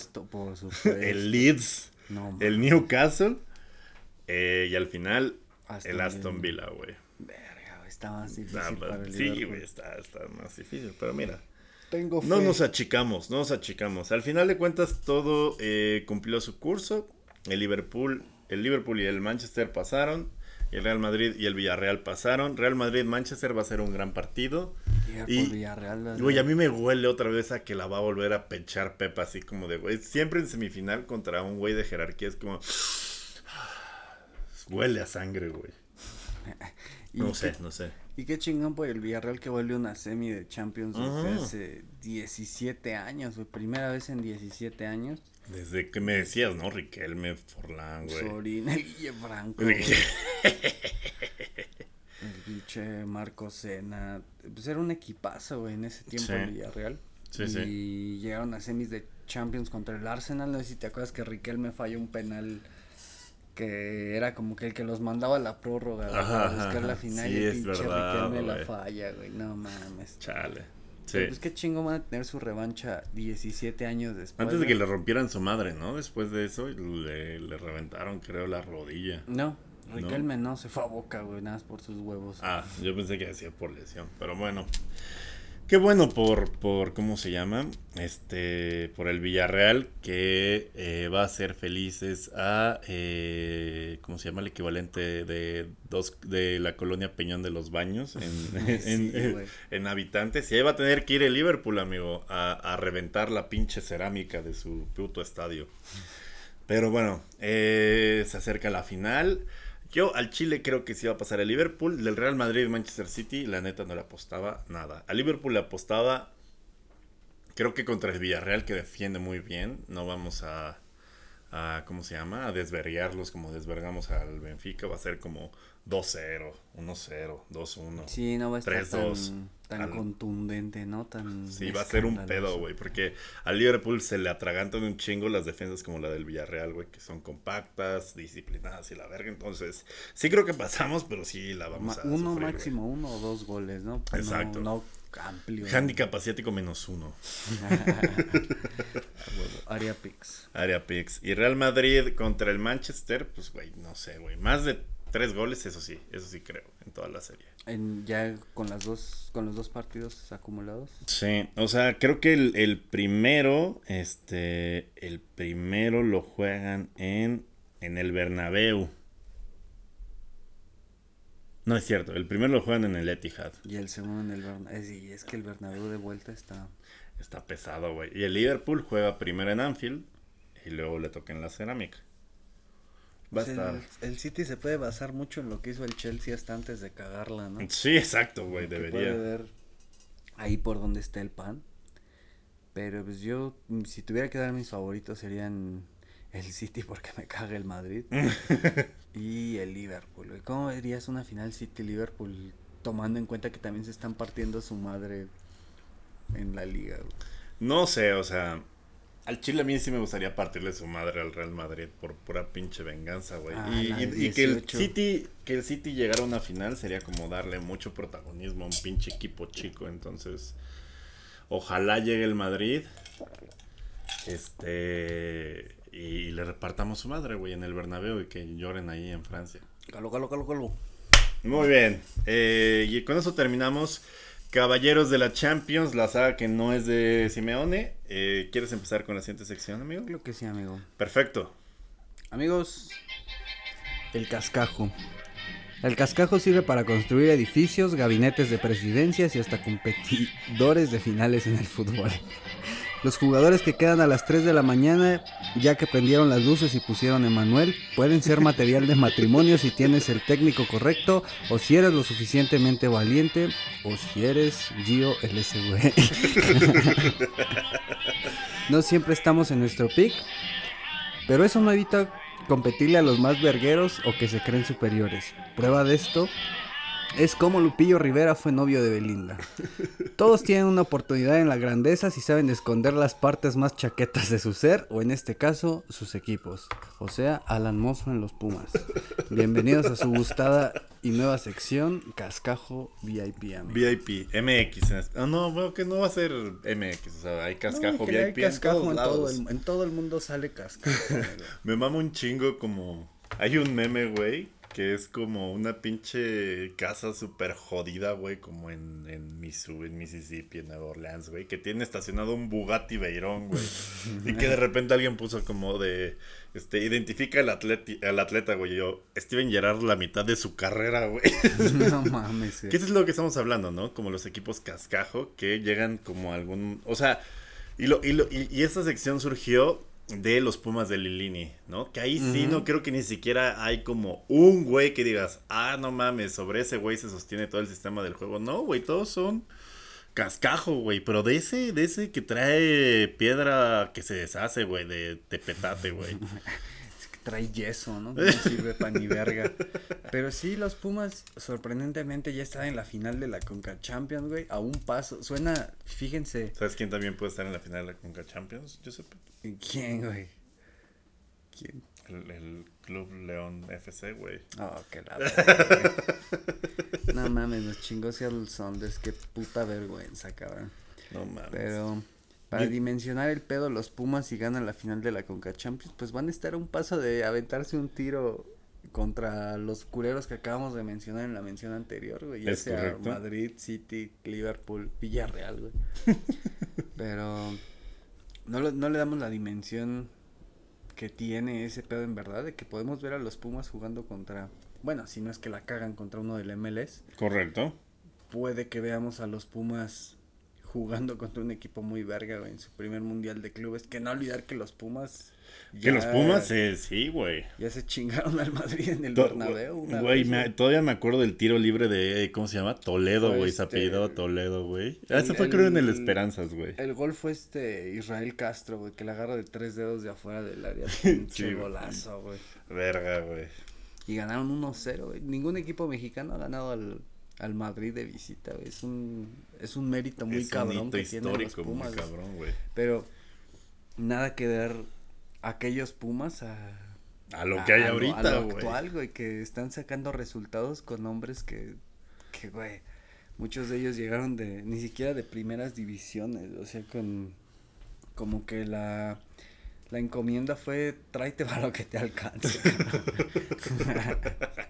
Speaker 1: el Leeds, el Newcastle eh, y al final el Aston Villa, güey.
Speaker 2: Verga, está más difícil.
Speaker 1: sí, güey, está, está, más difícil, pero mira. Tengo No nos achicamos, no nos achicamos. Al final de cuentas todo eh, cumplió su curso. El Liverpool, el Liverpool y el Manchester pasaron. El Real Madrid y el Villarreal pasaron. Real Madrid-Manchester va a ser un gran partido.
Speaker 2: Y, Villarreal.
Speaker 1: Güey, a mí me huele otra vez a que la va a volver a pechar Pepa, así como de, güey, siempre en semifinal contra un güey de jerarquía es como... Huele a sangre, güey. No sé, no sé.
Speaker 2: Y qué chingón por el Villarreal que vuelve una semi de Champions desde hace 17 años, güey. Primera vez en 17 años.
Speaker 1: Desde que me decías, ¿no? Riquelme, Forlán, güey.
Speaker 2: Sorina, Guille Franco. el pinche Marco Sena. Pues era un equipazo, güey, en ese tiempo en Villarreal. Sí, y sí. llegaron a semis de Champions contra el Arsenal. No sé si te acuerdas que Riquelme falló un penal que era como que el que los mandaba a la prórroga a buscar la final y el pinche Riquelme la falla, güey. No mames.
Speaker 1: Chale.
Speaker 2: Sí. Pues qué chingo van a tener su revancha 17 años después.
Speaker 1: Antes de que le rompieran su madre, ¿no? Después de eso le, le reventaron, creo, la rodilla.
Speaker 2: No, Riquelme no, se fue a boca, güey, nada más por sus huevos.
Speaker 1: Ah, yo pensé que hacía por lesión, pero bueno. Qué bueno por, por, ¿cómo se llama? Este, por el Villarreal que eh, va a ser felices a, eh, ¿cómo se llama? El equivalente de dos, de la colonia Peñón de los Baños en, en, habitantes. Y ahí va a tener que ir el Liverpool, amigo, a, a reventar la pinche cerámica de su puto estadio. Pero bueno, eh, se acerca la final. Yo al Chile creo que sí va a pasar el Liverpool. Del Real Madrid y Manchester City, la neta no le apostaba nada. A Liverpool le apostaba, creo que contra el Villarreal, que defiende muy bien. No vamos a, a ¿cómo se llama? A desvergarlos como desvergamos al Benfica. Va a ser como 2-0, 1-0, 2-1.
Speaker 2: Sí, no va a estar tan, tan contundente, ¿no? Tan
Speaker 1: sí, va a ser un pedo, güey, porque al Liverpool se le atragantan un chingo las defensas como la del Villarreal, güey, que son compactas, disciplinadas y la verga. Entonces, sí creo que pasamos, pero sí la vamos a
Speaker 2: Uno máximo, uno o dos goles, ¿no?
Speaker 1: Exacto.
Speaker 2: No, amplio.
Speaker 1: Handicap asiático menos uno.
Speaker 2: Aria Pix.
Speaker 1: Aria Pix. Y Real Madrid contra el Manchester, pues, güey, no sé, güey. Más de Tres goles, eso sí, eso sí creo, en toda la serie.
Speaker 2: En, ya con las dos, con los dos partidos acumulados.
Speaker 1: Sí, o sea, creo que el, primero, este, el primero lo juegan en, en el Bernabéu. No es cierto, el primero lo juegan en el Etihad.
Speaker 2: Y el segundo en el Bernabéu. Es, es que el Bernabéu de vuelta está...
Speaker 1: Está pesado, güey. Y el Liverpool juega primero en Anfield y luego le toca en la cerámica.
Speaker 2: Va a estar. El, City se puede basar mucho en lo que hizo el Chelsea hasta antes de cagarla, ¿no?
Speaker 1: Sí, exacto, güey, debería.
Speaker 2: Puede ver ahí por donde está el pan. Pero pues yo, si tuviera que dar mis favoritos serían el City porque me caga el Madrid. y el Liverpool, ¿Cómo verías una final City-Liverpool tomando en cuenta que también se están partiendo su madre en la liga?
Speaker 1: No sé, o sea, al Chile a mí sí me gustaría partirle su madre al Real Madrid por pura pinche venganza, güey. Ah, y, que el City, que el City llegara a una final sería como darle mucho protagonismo a un pinche equipo chico. Entonces, ojalá llegue el Madrid. Este. Y le repartamos su madre, güey, en el Bernabéu y que lloren ahí en Francia.
Speaker 2: Calo, calo, calo, calo.
Speaker 1: Muy bien. Eh, y con eso terminamos. Caballeros de la Champions, la saga que no es de Simeone. Eh, ¿Quieres empezar con la siguiente sección, amigo?
Speaker 2: Creo que sí, amigo.
Speaker 1: Perfecto.
Speaker 2: Amigos, el cascajo. El cascajo sirve para construir edificios, gabinetes de presidencias y hasta competidores de finales en el fútbol. Los jugadores que quedan a las 3 de la mañana, ya que prendieron las luces y pusieron Emanuel, pueden ser material de matrimonio si tienes el técnico correcto, o si eres lo suficientemente valiente, o si eres Gio LSV. no siempre estamos en nuestro pick, pero eso no evita competirle a los más vergueros o que se creen superiores. Prueba de esto es como Lupillo Rivera fue novio de Belinda. Todos tienen una oportunidad en la grandeza si saben esconder las partes más chaquetas de su ser, o en este caso, sus equipos. O sea, Alan Mozo en los Pumas. Bienvenidos a su gustada y nueva sección, Cascajo VIP, amigo.
Speaker 1: VIP, MX. Oh, no, veo que no va a ser MX, o sea, hay Cascajo VIP hay cascajo
Speaker 2: en, todo el, en todo el mundo sale Cascajo.
Speaker 1: Me mama un chingo como... Hay un meme, güey, que es como una pinche casa súper jodida, güey, como en, en, en Mississippi, en Nueva Orleans, güey, que tiene estacionado un Bugatti Veyron, güey. y que de repente alguien puso como de, Este, identifica al, atleti- al atleta, güey. Yo, Steven Gerrard, la mitad de su carrera, güey.
Speaker 2: no mames. güey.
Speaker 1: Que eso es lo que estamos hablando, ¿no? Como los equipos cascajo que llegan como a algún. O sea, y, lo, y, lo, y, y esta sección surgió de los Pumas de Lilini, ¿no? Que ahí sí no creo que ni siquiera hay como un güey que digas, ah, no mames, sobre ese güey se sostiene todo el sistema del juego. No, güey, todos son cascajo, güey. Pero de ese, de ese que trae piedra que se deshace, güey, de, de petate, güey.
Speaker 2: Trae yeso, ¿no? No sirve pa' ni verga. Pero sí, los Pumas, sorprendentemente, ya están en la final de la Conca Champions, güey. A un paso. Suena, fíjense.
Speaker 1: ¿Sabes quién también puede estar en la final de la Conca Champions? Josep.
Speaker 2: ¿Quién, güey? ¿Quién?
Speaker 1: El, el Club León FC, güey.
Speaker 2: Oh, qué la verga. No mames, los chingos Seattle Sounders, qué puta vergüenza, cabrón.
Speaker 1: No mames.
Speaker 2: Pero para dimensionar el pedo, los Pumas si ganan la final de la Conca Champions, pues van a estar a un paso de aventarse un tiro contra los culeros que acabamos de mencionar en la mención anterior, güey. Ya
Speaker 1: Es
Speaker 2: sea
Speaker 1: correcto.
Speaker 2: Madrid, City, Liverpool, Villarreal, güey. Pero no, lo- no le damos la dimensión que tiene ese pedo en verdad, de que podemos ver a los Pumas jugando contra, bueno, si no es que la cagan contra uno del MLS,
Speaker 1: Correcto.
Speaker 2: puede que veamos a los Pumas jugando contra un equipo muy verga, güey, en su primer mundial de clubes. Que no olvidar que los Pumas.
Speaker 1: Que los Pumas, eh, sí, güey.
Speaker 2: Ya se chingaron al Madrid en el
Speaker 1: To-
Speaker 2: Bernabéu. una
Speaker 1: Güey,
Speaker 2: vez,
Speaker 1: me-
Speaker 2: güey.
Speaker 1: todavía me acuerdo del tiro libre de, eh, ¿cómo se llama? Toledo, güey, se
Speaker 2: este-
Speaker 1: apellidaba Toledo, güey. Ah, Ese fue creo en el Esperanzas, güey.
Speaker 2: El gol fue este Israel Castro, güey, que la agarra de tres dedos de afuera del área. Pinche golazo, güey.
Speaker 1: Verga, güey.
Speaker 2: Y ganaron 1-0, güey. Ningún equipo mexicano ha ganado al, al Madrid de visita, güey. Es un, es un mérito muy
Speaker 1: es un
Speaker 2: cabrón
Speaker 1: hito
Speaker 2: que tienen los
Speaker 1: histórico,
Speaker 2: Pumas.
Speaker 1: muy cabrón, güey.
Speaker 2: Pero nada que ver aquellos Pumas a,
Speaker 1: A lo que hay
Speaker 2: a lo-
Speaker 1: ahorita,
Speaker 2: a lo
Speaker 1: güey.
Speaker 2: actual, güey, que están sacando resultados con hombres que, que, güey, muchos de ellos llegaron de, ni siquiera de primeras divisiones, o sea, con, como que la, la encomienda fue, tráete para lo que te alcance. cabrón".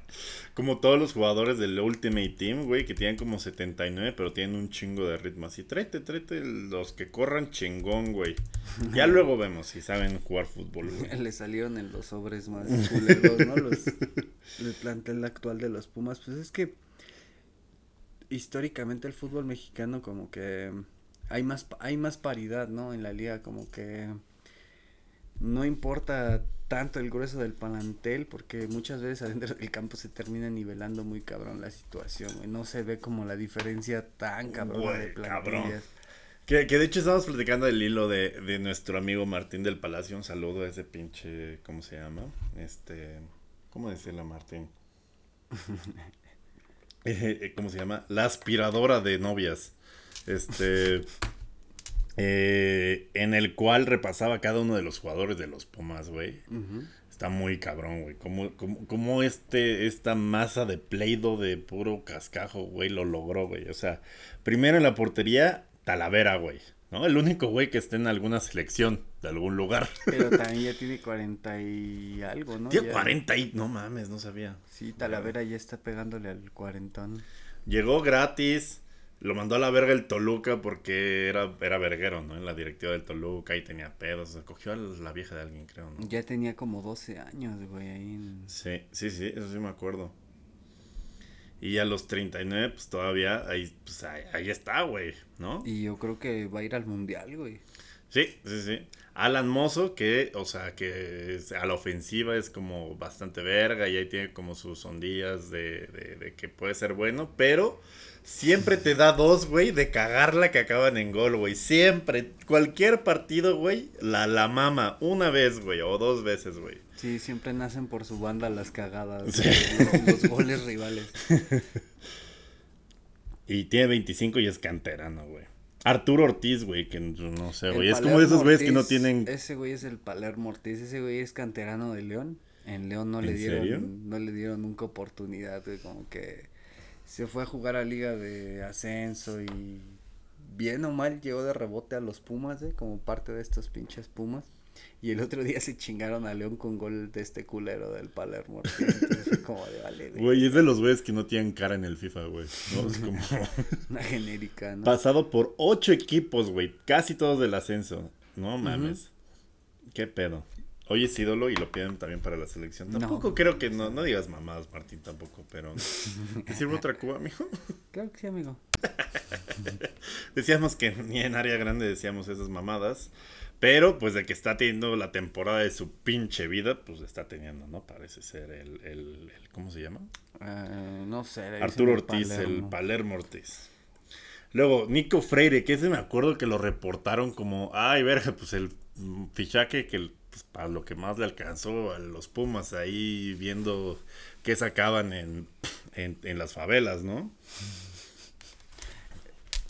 Speaker 1: Como todos los jugadores del Ultimate Team, güey, que tienen como 79, pero tienen un chingo de ritmo. Así, tráete, tráete los que corran chingón, güey. Ya luego vemos si saben jugar fútbol, güey.
Speaker 2: Le salieron en los sobres más culeros, ¿no? Los, el plantel actual de los Pumas, pues es que históricamente el fútbol mexicano como que hay más hay más paridad, ¿no? En la liga como que no importa tanto el grueso del plantel porque muchas veces adentro del campo se termina nivelando muy cabrón la situación, güey. No se ve como la diferencia tan cabrona de
Speaker 1: cabrón.
Speaker 2: plantillas.
Speaker 1: Que, que de hecho estamos platicando del hilo de, de nuestro amigo Martín del Palacio. Un saludo a ese pinche, ¿cómo se llama? Este, ¿cómo decirle a Martín? Eh, eh, ¿Cómo se llama? La aspiradora de novias. Este, eh, en el cual repasaba cada uno de los jugadores de los Pumas, güey. Está muy cabrón, güey. Como este, esta masa de pleido de puro cascajo, güey, lo logró, güey. O sea, primero en la portería, Talavera, güey. ¿No? El único güey que esté en alguna selección de algún lugar.
Speaker 2: Pero también ya tiene 40 y algo, ¿no?
Speaker 1: Tiene
Speaker 2: Ya-
Speaker 1: 40 y... No mames, no sabía.
Speaker 2: Sí, Talavera ya está pegándole al cuarentón.
Speaker 1: Llegó gratis. Lo mandó a la verga el Toluca porque era, era verguero, ¿no? En la directiva del Toluca y tenía pedos. Cogió a la vieja de alguien, creo, ¿no?
Speaker 2: Ya tenía como 12 años, güey, ahí en...
Speaker 1: Sí, sí, sí, eso sí me acuerdo. Y a los 39, pues todavía ahí, pues, ahí, ahí está, güey, ¿no?
Speaker 2: Y yo creo que va a ir al mundial, güey.
Speaker 1: Sí, sí, sí. Alan Mozo, que, o sea, que es- a la ofensiva es como bastante verga y ahí tiene como sus ondillas de, de, de que puede ser bueno, pero siempre te da dos, güey, de cagarla que acaban en gol, güey. Siempre, cualquier partido, güey, la, la mama una vez, güey, o dos veces, güey.
Speaker 2: Sí, siempre nacen por su banda las cagadas,
Speaker 1: Sí.
Speaker 2: los, los goles rivales.
Speaker 1: Y tiene 25 y es canterano, güey. Arturo Ortiz, güey, que no sé, güey. Es como de esos güeyes que no tienen.
Speaker 2: Ese güey es el Palermo Ortiz, ese güey es canterano de León. En León no le
Speaker 1: ¿En
Speaker 2: dieron,
Speaker 1: serio?
Speaker 2: no le dieron nunca oportunidad, güey, como que se fue a jugar a liga de ascenso y bien o mal llegó de rebote a los Pumas, güey, como parte de estos pinches Pumas. Y el otro día se chingaron a León con gol de este culero del Palermo. Entonces como de vale, güey.
Speaker 1: Güey, es de los güeyes que no tienen cara en el FIFA, güey. ¿no? Es como.
Speaker 2: Una genérica, ¿no?
Speaker 1: Pasado por ocho equipos, güey. Casi todos del ascenso. No mames. ¿Qué pedo? Hoy es ídolo y lo piden también para la selección. Tampoco creo que no, no digas mamadas, Martín, tampoco, pero. ¿Te sirve otra cuba, amigo?
Speaker 2: Claro que sí, amigo.
Speaker 1: decíamos que ni en área grande decíamos esas mamadas. Pero pues de que está teniendo la temporada de su pinche vida, pues está teniendo, ¿no? Parece ser el, el, ¿cómo se llama?
Speaker 2: Uh, no sé.
Speaker 1: Arturo Ortiz, el Palermo Ortiz. Luego, Nico Freire, que ese me acuerdo que lo reportaron como, ay, verga, pues el fichaje que pues, para lo que más le alcanzó a los Pumas ahí viendo qué sacaban en, en, en las favelas, ¿no?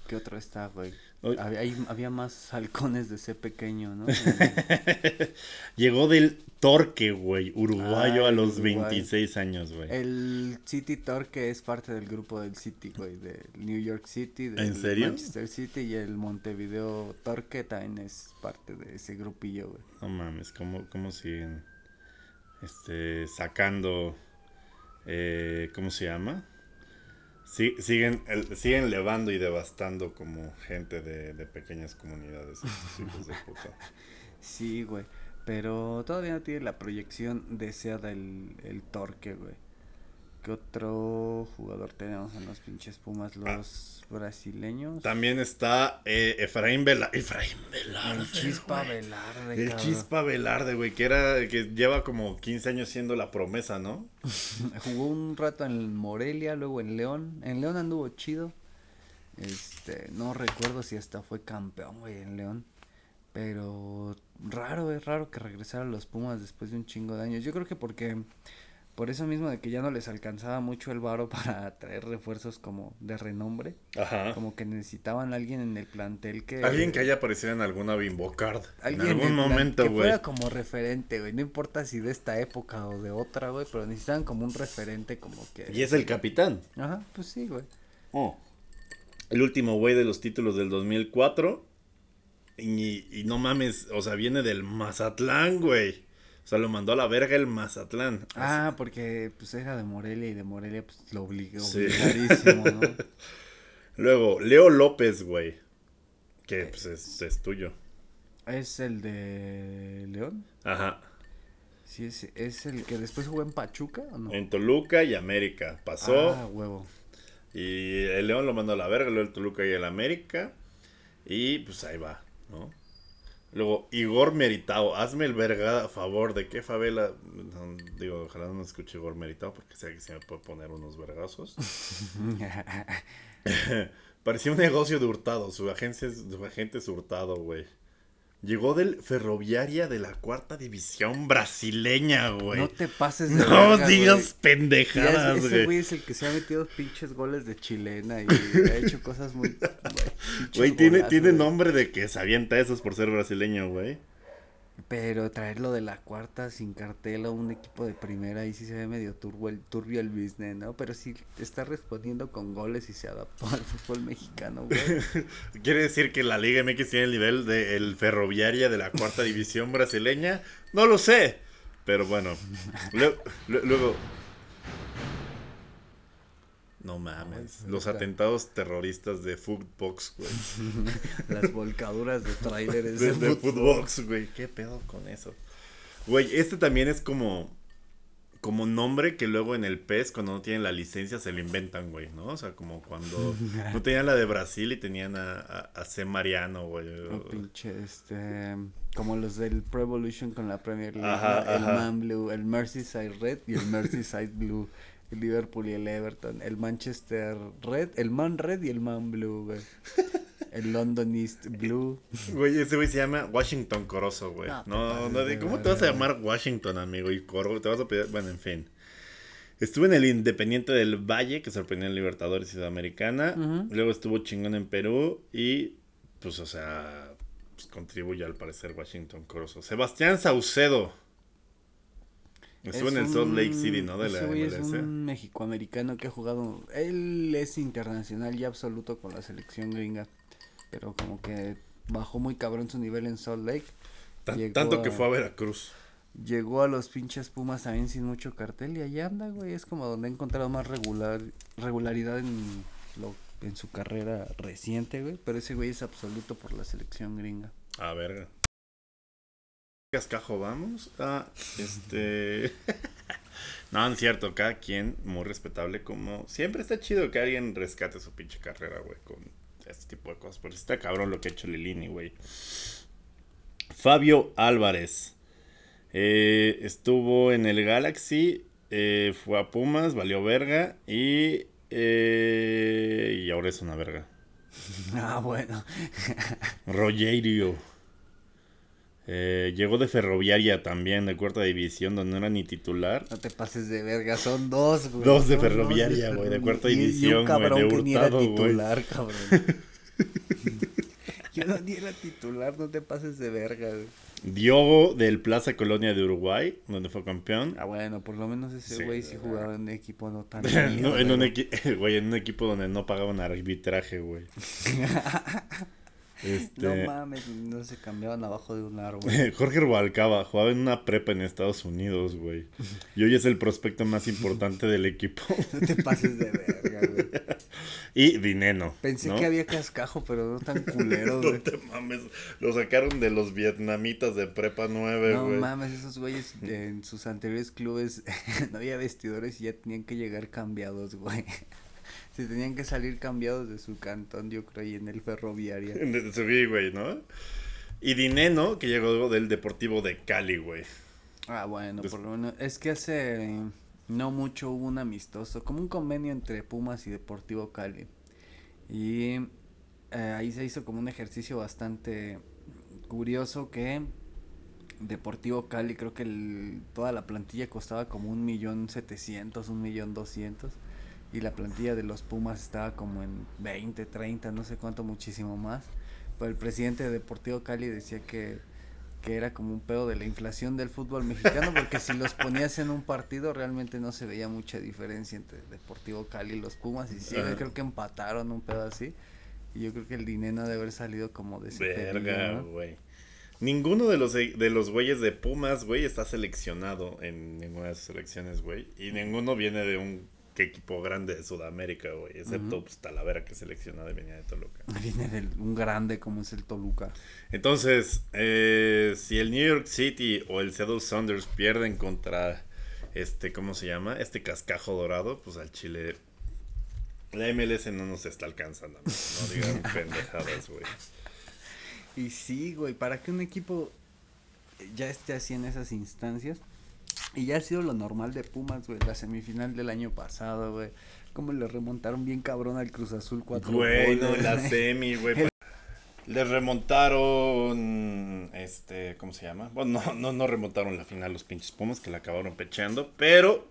Speaker 2: ¿Qué otro está, güey? Había, había, más halcones de ese pequeño, ¿no?
Speaker 1: Llegó del Torque, güey, uruguayo a los 26 años, güey.
Speaker 2: El City Torque es parte del grupo del City, güey, de New York City, de Manchester City y el Montevideo Torque también es parte de ese grupillo, güey.
Speaker 1: No mames, ¿cómo, cómo siguen este, sacando, eh, ¿cómo se llama? Sí, siguen, siguen levando y devastando como gente de, pequeñas comunidades.
Speaker 2: Sí, güey. Pero todavía no tiene la proyección deseada el, el Torque, güey. ¿Qué otro jugador tenemos en los pinches Pumas? Ah. Los brasileños.
Speaker 1: También está eh, Efraín, Vela Efraín Velarde.
Speaker 2: El Chispa Velarde.
Speaker 1: El Chispa Velarde, güey, que era que lleva como 15 años siendo la promesa, ¿no?
Speaker 2: Jugó un rato en Morelia, luego en León. En León anduvo chido. Este, no recuerdo si hasta fue campeón, güey, en León. Pero raro, es raro que regresara a los Pumas después de un chingo de años. Yo creo que porque por eso mismo de que ya no les alcanzaba mucho el varo para traer refuerzos como de renombre. Ajá. Como que necesitaban a alguien en el plantel que...
Speaker 1: Alguien que haya aparecido en alguna Bimbo Card. En algún momento, güey. Que
Speaker 2: fuera como referente, güey. No importa si de esta época o de otra, güey. Pero necesitaban como un referente como que...
Speaker 1: Y es el capitán.
Speaker 2: Ajá, pues sí, güey.
Speaker 1: Oh. El último güey de los títulos del 2004. Y, y no mames, o sea, viene del Mazatlán, güey. O sea, lo mandó a la verga el Mazatlán.
Speaker 2: Ah, porque pues era de Morelia y de Morelia pues lo obligó. Sí. ¿no?
Speaker 1: Luego, Leo López, güey. Que pues es, tuyo.
Speaker 2: ¿Es el de León?
Speaker 1: Ajá.
Speaker 2: Sí, es, es el que después jugó en Pachuca o no?
Speaker 1: En Toluca y América. Pasó.
Speaker 2: Ah, huevo.
Speaker 1: Y el León lo mandó a la verga, luego el Toluca y el América. Y pues ahí va, ¿no? Luego, Igor Meritao, hazme el verga a favor de qué favela. digo, ojalá no me escuche Igor Meritao porque sé que se me puede poner unos vergazos. Parecía un negocio de hurtado. Su agencia, su agente es hurtado, güey. Llegó del Ferroviaria de la cuarta división brasileña, güey.
Speaker 2: No te pases de
Speaker 1: No digas pendejadas,
Speaker 2: güey. Ese güey es el que se ha metido pinches goles de chilena y ha hecho cosas muy.
Speaker 1: Güey, tiene, tiene nombre de que se avienta esos por ser brasileño, güey.
Speaker 2: Pero traerlo de la cuarta sin cartel a un equipo de primera, ahí sí se ve medio turbo el, turbio el business, ¿no? Pero sí está respondiendo con goles y se adaptó al fútbol mexicano, güey.
Speaker 1: ¿Quiere decir que la Liga MX tiene el nivel del ferroviaria de la cuarta división brasileña? No lo sé. Pero bueno. luego no mames. Los atentados terroristas de Foodbox, güey.
Speaker 2: Las volcaduras de tráileres
Speaker 1: de, de Foodbox, güey. ¿Qué pedo con eso? Güey, este también es como como nombre que luego en el PES, cuando no tienen la licencia, se lo inventan, güey, ¿no? O sea, como cuando no tenían la de Brasil y tenían a, a, C. Mariano, güey.
Speaker 2: O pinche, este, como los del Pro Evolution con la Premier League, el Man Blue, el Merseyside Red y el Merseyside Blue el Liverpool y el Everton, el Manchester Red, el Man Red y el Man Blue, güey. El London East Blue.
Speaker 1: Güey, ese güey se llama Washington Corozo, güey. No, no, ¿cómo te vas a llamar Washington, amigo? Y Coro, te vas a pedir, bueno, en fin. Estuve en el Independiente del Valle, que sorprendió en Libertadores y Sudamericana. Luego estuvo chingón en Perú y, pues, o sea, pues, contribuye al parecer Washington Corozo. Sebastián Saucedo. Estuvo en el Salt Lake City, ¿no? De la
Speaker 2: MLS. Es un mexicoamericano que ha jugado. Él es internacional y absoluto con la selección gringa. Pero como que bajó muy cabrón su nivel en Salt Lake.
Speaker 1: tanto que fue a Veracruz.
Speaker 2: Llegó a los pinches Pumas también sin mucho cartel y allá anda, güey. Es como donde ha encontrado más regular, regularidad en, lo, en su carrera reciente, güey. Pero ese güey es absoluto por la selección gringa.
Speaker 1: Ah, verga. Cascajo vamos? Ah, este... no, es cierto, cada quien muy respetable como... Siempre está chido que alguien rescate su pinche carrera, güey, con este tipo de cosas. Pero está cabrón lo que ha hecho Lilini, güey. Fabio Álvarez. Eh, estuvo en el Galaxy, eh, fue a Pumas, valió verga y, eh, y ahora es una verga.
Speaker 2: Ah, bueno.
Speaker 1: Rogerio. Llegó de Ferroviaria también, de cuarta división, donde no era ni titular.
Speaker 2: No te pases de verga, son dos,
Speaker 1: güey. Dos de Ferroviaria, güey, de cuarta división, güey, de Hurtado,
Speaker 2: titular, cabrón. Yo no ni era titular, no te pases de verga, güey.
Speaker 1: Diogo del Plaza Colonia de Uruguay, donde fue campeón.
Speaker 2: Ah, bueno, por lo menos ese güey sí, jugaba en un equipo no tan.
Speaker 1: no, en, un güey, en un equipo donde no pagaban arbitraje, güey.
Speaker 2: Este... No mames, no se cambiaban abajo de un árbol.
Speaker 1: Jorge Rubalcaba jugaba en una prepa en Estados Unidos, güey. Y hoy es el prospecto más importante del equipo.
Speaker 2: no te pases de verga, güey.
Speaker 1: Y Dineno.
Speaker 2: Pensé que había cascajo, pero no tan culero,
Speaker 1: güey. no te mames. Lo sacaron de los vietnamitas de prepa 9, güey.
Speaker 2: No mames, esos güeyes en sus anteriores clubes no había vestidores y ya tenían que llegar cambiados, güey. Se tenían que salir cambiados de su cantón, yo creo, y en el ferroviario.
Speaker 1: Güey, ¿no? Y Dineno, que llegó del Deportivo de Cali, güey.
Speaker 2: Ah, bueno, por lo menos. Es que hace no mucho hubo un amistoso, como un convenio entre Pumas y Deportivo Cali. Y eh, ahí se hizo como un ejercicio bastante curioso que Deportivo Cali creo que el, toda la plantilla costaba como un millón setecientos, un millón doscientos y la plantilla de los Pumas estaba como en 20, 30, no sé cuánto, muchísimo más. Pero el presidente de Deportivo Cali decía que, que era como un pedo de la inflación del fútbol mexicano, porque si los ponías en un partido realmente no se veía mucha diferencia entre Deportivo Cali y los Pumas. Y sí, creo que empataron un pedo así. Y yo creo que el dinero debe haber salido como de ese
Speaker 1: Verga, güey. Ninguno de los de los güeyes de Pumas, güey, está seleccionado en ninguna de sus selecciones, güey. Y ninguno viene de un equipo grande de Sudamérica, güey. Excepto pues, Talavera que selecciona de venía de Toluca.
Speaker 2: Viene de un grande como es el Toluca.
Speaker 1: Entonces, eh, si el New York City o el Seattle Saunders pierden contra este, ¿cómo se llama? Este cascajo dorado, pues al Chile. La MLS no nos está alcanzando, no, digan pendejadas, güey.
Speaker 2: Y sí, güey, para que un equipo ya esté así en esas instancias, y ya ha sido lo normal de Pumas, güey. La semifinal del año pasado, güey. Cómo le remontaron bien cabrón al Cruz Azul cuatro
Speaker 1: Güey, no, la semi, güey. Le remontaron, este, ¿cómo se llama? Bueno, no, no, no remontaron la final los pinches Pumas, que la acabaron pecheando, pero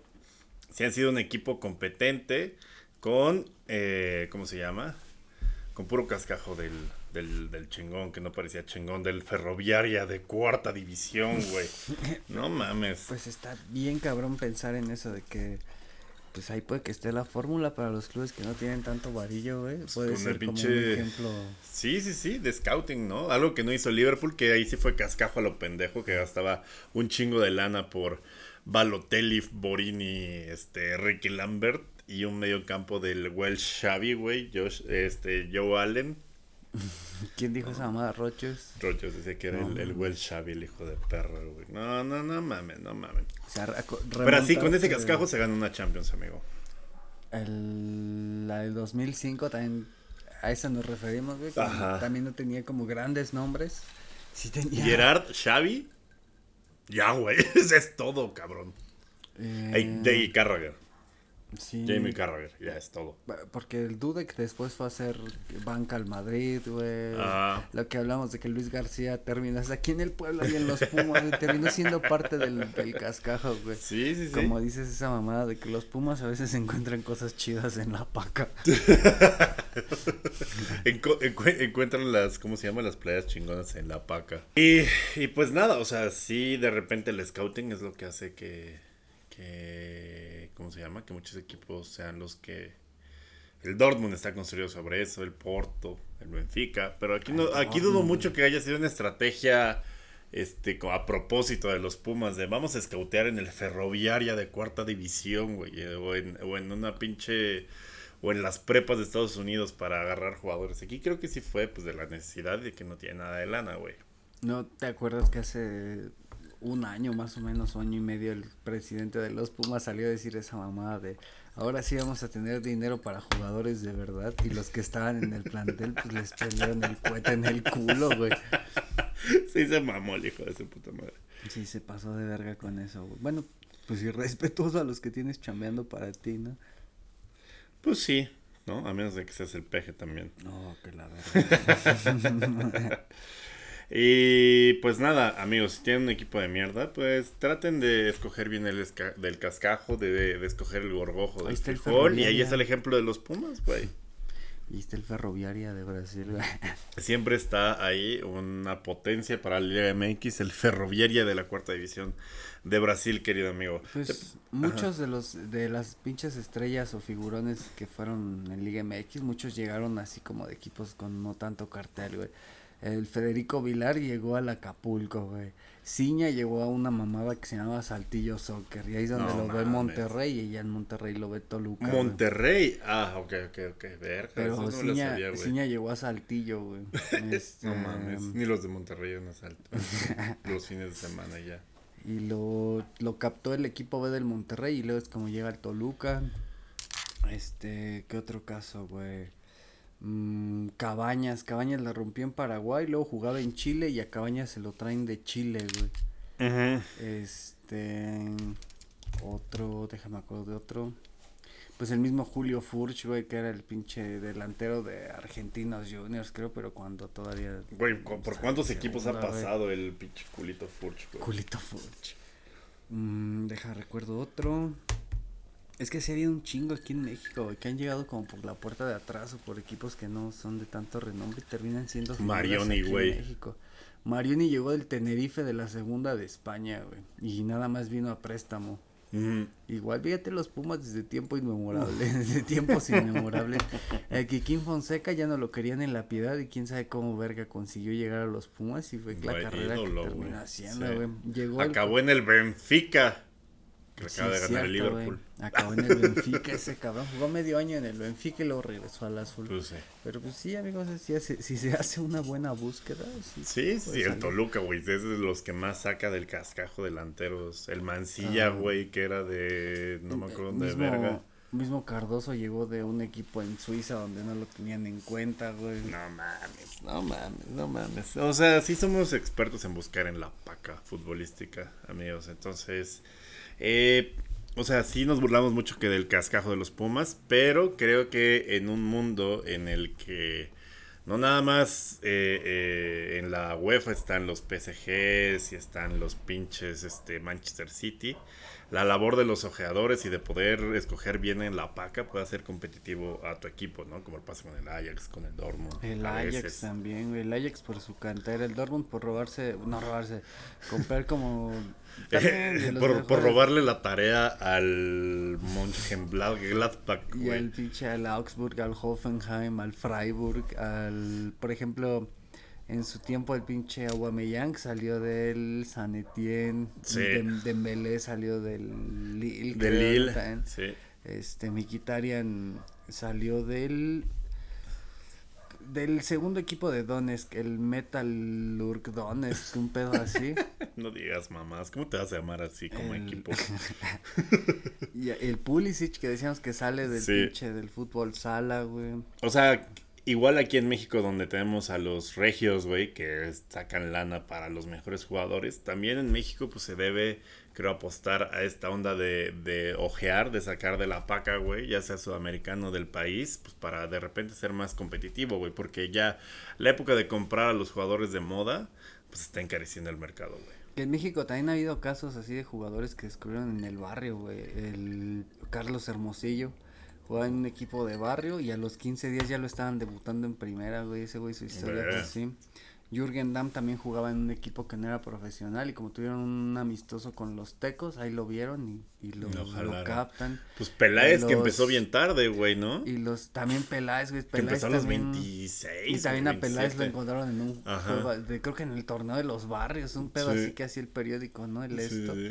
Speaker 1: sí han sido un equipo competente con, eh, ¿cómo se llama? Con puro cascajo del, del, del chingón, que no parecía chingón, del ferroviaria de cuarta división, güey. No mames.
Speaker 2: Pues está bien cabrón pensar en eso de que pues ahí puede que esté la fórmula para los clubes que no tienen tanto varillo, güey. Pues puede ser como un ejemplo.
Speaker 1: Sí, sí, sí, de scouting, ¿no? Algo que no hizo Liverpool, que ahí sí fue cascajo a lo pendejo, que gastaba un chingo de lana por Balotelli, Borini, este, Ricky Lambert y un medio campo del Welsh Xavi, güey, Josh, este, Joe Allen
Speaker 2: ¿Quién dijo esa mamada? ¿Rochers?
Speaker 1: Rochers decía que era el, el Welsh el hijo de perro, güey. No, no, no mames, no mames. Pero así, con ese cascajo se gana una Champions, amigo.
Speaker 2: El, la del 2005 también, a esa nos referimos, güey. También no tenía como grandes nombres. Sí tenía.
Speaker 1: Gerard, Xavi. Ya, güey, ese es todo, cabrón. Eh... De Carragher. Jamie Carragher, ya es todo.
Speaker 2: Porque el Dudek después fue a hacer banca al Madrid, güey. Ah. Lo que hablamos de que Luis García terminó aquí en el pueblo y en los Pumas, terminó siendo parte del, del, cascajo, güey.
Speaker 1: Sí, sí, sí.
Speaker 2: Como dices esa mamada de que los Pumas a veces encuentran cosas chidas en la paca.
Speaker 1: encuentran las, ¿cómo se llaman? Las playas chingonas en la paca. Y, y pues nada, o sea, sí, de repente el scouting es lo que hace que, que ¿cómo se llama? Que muchos equipos sean los que... El Dortmund está construido sobre eso, el Porto, el Benfica, pero aquí no, aquí dudo mucho que haya sido una estrategia este a propósito de los Pumas de vamos a escautear en el Ferroviaria de cuarta división, güey, eh, o en, o en una pinche o en las prepas de Estados Unidos para agarrar jugadores. Aquí creo que sí fue pues de la necesidad de que no tiene nada de lana, güey.
Speaker 2: ¿No te acuerdas que hace un año más o menos, año y medio, el presidente de los Pumas salió a decir esa mamada de ahora sí vamos a tener dinero para jugadores de verdad y los que estaban en el plantel pues les prendieron el cohete en el culo, güey.
Speaker 1: Sí se mamó el hijo de su puta madre.
Speaker 2: Sí, se pasó de verga con eso, güey. Bueno, pues irrespetuoso a los que tienes chambeando para ti, ¿no?
Speaker 1: Pues sí, ¿no? A menos de que seas el peje también.
Speaker 2: No, que la verdad.
Speaker 1: Y pues nada, amigos, si tienen un equipo de mierda, pues traten de escoger bien el esca- del cascajo, de, de escoger el gorgojo
Speaker 2: Ahí
Speaker 1: del
Speaker 2: está el
Speaker 1: frijol. Y ahí está el ejemplo de los Pumas, güey.
Speaker 2: Viste el ferroviaria de Brasil, güey.
Speaker 1: Siempre está ahí una potencia para la Liga MX, el ferroviaria de la cuarta división de Brasil, querido amigo.
Speaker 2: Pues muchos de los de las pinches estrellas o figurones que fueron en Liga MX, muchos llegaron así como de equipos con no tanto cartel, güey. El Federico Vilar llegó al Acapulco, güey. Ciña llegó a una mamada que se llama Saltillo Soccer. Y ahí es donde
Speaker 1: No
Speaker 2: lo ve. Monterrey y ya en Monterrey lo ve Toluca. güey.
Speaker 1: Monterrey. Ah, ok, ok, ok. Verga,
Speaker 2: Pero
Speaker 1: eso no lo
Speaker 2: Ciña,
Speaker 1: sabía, güey.
Speaker 2: Ciña llegó a Saltillo, güey. Este,
Speaker 1: No mames, ni los de Monterrey en asalto. los fines de semana ya.
Speaker 2: Y lo, lo captó el equipo B del Monterrey y luego es como llega el Toluca. Este, ¿qué otro caso, güey? Mm, Cabañas, Cabañas la rompió en Paraguay, luego jugaba en Chile y a Cabañas se lo traen de Chile, güey. Este, otro, déjame acuerdo de otro. Pues el mismo Julio Furch, güey, que era el pinche delantero de Argentinos Juniors, creo, pero cuando todavía...
Speaker 1: Güey, ¿cu- ¿por cuántos equipos ha pasado el pinche culito Furch, güey?
Speaker 2: Culito Furch. Mm, deja, recuerdo otro. Es que sí había un chingo aquí en México, güey, que han llegado como por la puerta de atrás o por equipos que no son de tanto renombre y terminan siendo
Speaker 1: Marioni, güey.
Speaker 2: México. Marioni llegó del Tenerife de la segunda de España, güey, y nada más vino a préstamo. Igual, fíjate los Pumas desde tiempo inmemorable, desde tiempos inmemorables. El Kikín Fonseca ya no lo querían en la piedad y quién sabe cómo verga consiguió llegar a los Pumas y fue la carrera
Speaker 1: ídolo,
Speaker 2: que terminó haciendo,
Speaker 1: Sí.
Speaker 2: güey. Llegó
Speaker 1: Acabó en el Benfica. Que
Speaker 2: Sí,
Speaker 1: acaba de ganar el Liverpool.
Speaker 2: Acabó en el Benfica ese cabrón. Jugó medio año en el Benfica y luego regresó al azul.
Speaker 1: Pues sí.
Speaker 2: Pero pues sí, amigos, si, si se hace una buena búsqueda. Sí,
Speaker 1: Sí, sí, el. Toluca, güey, es de los que más saca del cascajo delanteros. El Mancilla,
Speaker 2: Ah.
Speaker 1: güey, que era de, no me acuerdo dónde, de
Speaker 2: mismo,
Speaker 1: verga.
Speaker 2: mismo Cardoso llegó de un equipo en Suiza donde no lo tenían en cuenta, güey.
Speaker 1: No mames, no mames, no mames. O sea, sí somos expertos en buscar en la paca futbolística, amigos. Entonces, eh, o sea, sí nos burlamos mucho que del cascajo de los Pumas, pero creo que en un mundo en el que no nada más eh, eh, en la UEFA están los PSGs y están los pinches este, Manchester City, la labor de los ojeadores y de poder escoger bien en la paca puede hacer competitivo a tu equipo, ¿no? Como pasa con el Ajax, con el Dortmund.
Speaker 2: El Ajax
Speaker 1: veces.
Speaker 2: también. El Ajax por su cantera. El Dortmund por robarse, no robarse, comprar como.
Speaker 1: por, por robarle la tarea al Mönchengladbach,
Speaker 2: Y
Speaker 1: güey.
Speaker 2: al pinche al Augsburg, al Hoffenheim, al Freiburg, al, por ejemplo, en su tiempo el pinche Aubameyang salió del San Etienne,
Speaker 1: Sí.
Speaker 2: Dem- Dembélé salió del Lille,
Speaker 1: De
Speaker 2: creo,
Speaker 1: Lille, sí.
Speaker 2: Este Mkhitaryan salió del del segundo equipo de Donetsk, el Metalurg Donetsk, un pedo así.
Speaker 1: No digas mamás, ¿cómo te vas a llamar así como
Speaker 2: El-
Speaker 1: equipo?
Speaker 2: y el Pulisic que decíamos que sale del
Speaker 1: Sí.
Speaker 2: pinche del fútbol sala, güey.
Speaker 1: O sea, igual aquí en México donde tenemos a los regios, güey, que sacan lana para los mejores jugadores, también en México pues se debe, creo, apostar a esta onda de, de ojear, de sacar de la paca, güey, ya sea sudamericano del país, pues para de repente ser más competitivo, güey, porque ya la época de comprar a los jugadores de moda, pues está encareciendo el mercado, güey.
Speaker 2: Que en México también ha habido casos así de jugadores que descubrieron en el barrio, güey. El Carlos Hermosillo jugaba en un equipo de barrio y a los 15 días ya lo estaban debutando en primera, güey. Ese güey su historia fue
Speaker 1: Ve.
Speaker 2: así. Jürgen Damm también jugaba en un equipo que no era profesional y como tuvieron un amistoso con los tecos, ahí lo vieron y, y lo,
Speaker 1: Lo
Speaker 2: captan.
Speaker 1: Pues Peláez que empezó bien tarde, güey, ¿no?
Speaker 2: Y los también Peláez, güey.
Speaker 1: Que
Speaker 2: Peláez
Speaker 1: empezó a los
Speaker 2: también-
Speaker 1: 26.
Speaker 2: Y también a Peláez lo
Speaker 1: 27.
Speaker 2: encontraron en un juego, de- creo que en el torneo de los barrios, un pedo
Speaker 1: Sí.
Speaker 2: así que hacía el periódico, ¿no? El
Speaker 1: Sí,
Speaker 2: esto.
Speaker 1: sí,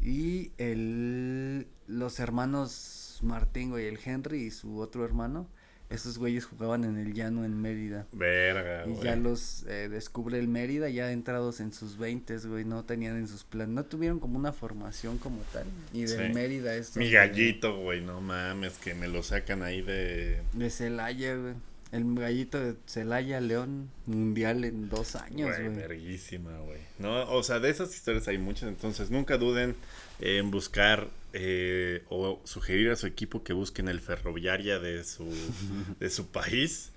Speaker 1: sí.
Speaker 2: Y el, los hermanos Martín, güey, el Henry y su otro hermano, esos güeyes jugaban en el llano en Mérida.
Speaker 1: Verga,
Speaker 2: Y
Speaker 1: güey.
Speaker 2: ya los eh, descubre el Mérida, ya entrados en sus veintes, güey, no tenían en sus planes, no tuvieron como una formación como tal. Y del
Speaker 1: Sí.
Speaker 2: Mérida es
Speaker 1: Mi gallito, güey, no mames, que me lo sacan ahí de...
Speaker 2: De Celaya, güey. El gallito de Celaya, León, mundial en dos años,
Speaker 1: Güey,
Speaker 2: güey.
Speaker 1: verguísima, güey. No, o sea, de esas historias hay muchas, entonces nunca duden en buscar eh, o sugerir a su equipo que busquen el ferroviaria de su, de su país,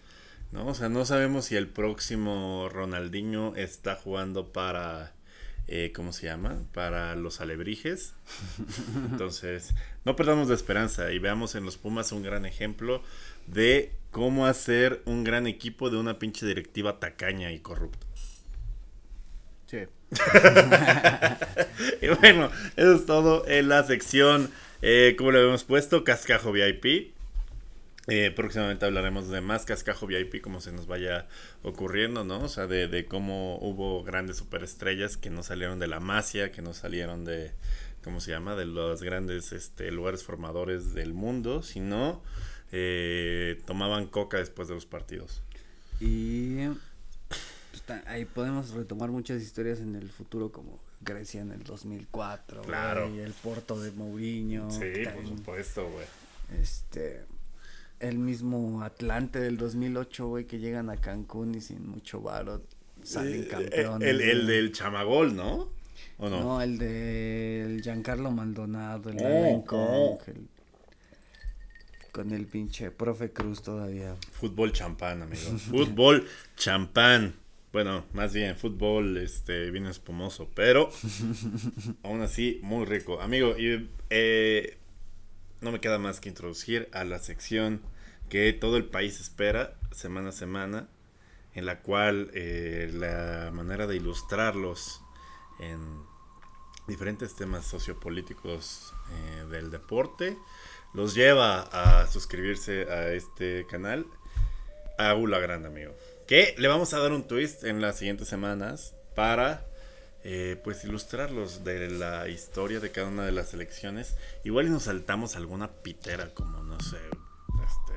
Speaker 1: ¿no? O sea, no sabemos si el próximo Ronaldinho está jugando para, eh, ¿cómo se llama? Para los alebrijes. Entonces, no perdamos la esperanza y veamos en los Pumas un gran ejemplo de cómo hacer un gran equipo de una pinche directiva tacaña y corrupta. Y bueno, eso es todo en la sección, eh, como le habíamos puesto, Cascajo VIP. Eh, próximamente hablaremos de más Cascajo VIP, como se nos vaya ocurriendo, ¿no? O sea, de, de cómo hubo grandes superestrellas que no salieron de la masia, que no salieron de, ¿cómo se llama? De los grandes este, lugares formadores del mundo, sino eh, tomaban coca después de los partidos.
Speaker 2: Y pues, ahí podemos retomar muchas historias en el futuro como Grecia en el 2004,
Speaker 1: Claro.
Speaker 2: el Porto de Mourinho,
Speaker 1: Sí, por
Speaker 2: también,
Speaker 1: supuesto, güey.
Speaker 2: este el mismo Atlante del 2008, güey, que llegan a Cancún y sin mucho varo salen
Speaker 1: Eh,
Speaker 2: campeones.
Speaker 1: El, el
Speaker 2: güey.
Speaker 1: del chamagol, ¿no? ¿O no?
Speaker 2: No, el de Giancarlo Maldonado, el de
Speaker 1: Oh,
Speaker 2: Conch,
Speaker 1: oh.
Speaker 2: el- con el pinche profe Cruz todavía.
Speaker 1: Fútbol champán, amigo. fútbol champán. Bueno, más bien, fútbol este, bien espumoso, pero aún así muy rico. Amigo, y eh, no me queda más que introducir a la sección que todo el país espera semana a semana, en la cual eh, la manera de ilustrarlos en diferentes temas sociopolíticos eh, del deporte los lleva a suscribirse a este canal a Ula Grande, amigo. Que le vamos a dar un twist en las siguientes semanas para eh, pues ilustrarlos de la historia de cada una de las elecciones. Igual y nos saltamos alguna pitera como, no sé, este,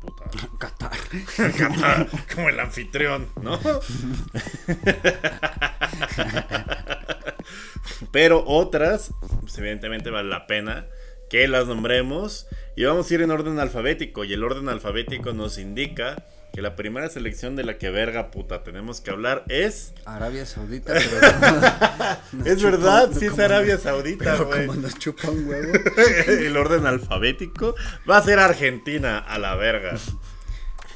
Speaker 1: puta.
Speaker 2: Qatar.
Speaker 1: Qatar, como el anfitrión, ¿no? Pero otras, pues evidentemente vale la pena que las nombremos. Y vamos a ir en orden alfabético. Y el orden alfabético nos indica que la primera selección de la que verga puta tenemos que hablar es.
Speaker 2: Arabia Saudita, pero. nos
Speaker 1: es verdad, sí es Arabia Saudita,
Speaker 2: Pero
Speaker 1: güey.
Speaker 2: como nos chupa un huevo.
Speaker 1: el orden alfabético va a ser Argentina a la verga.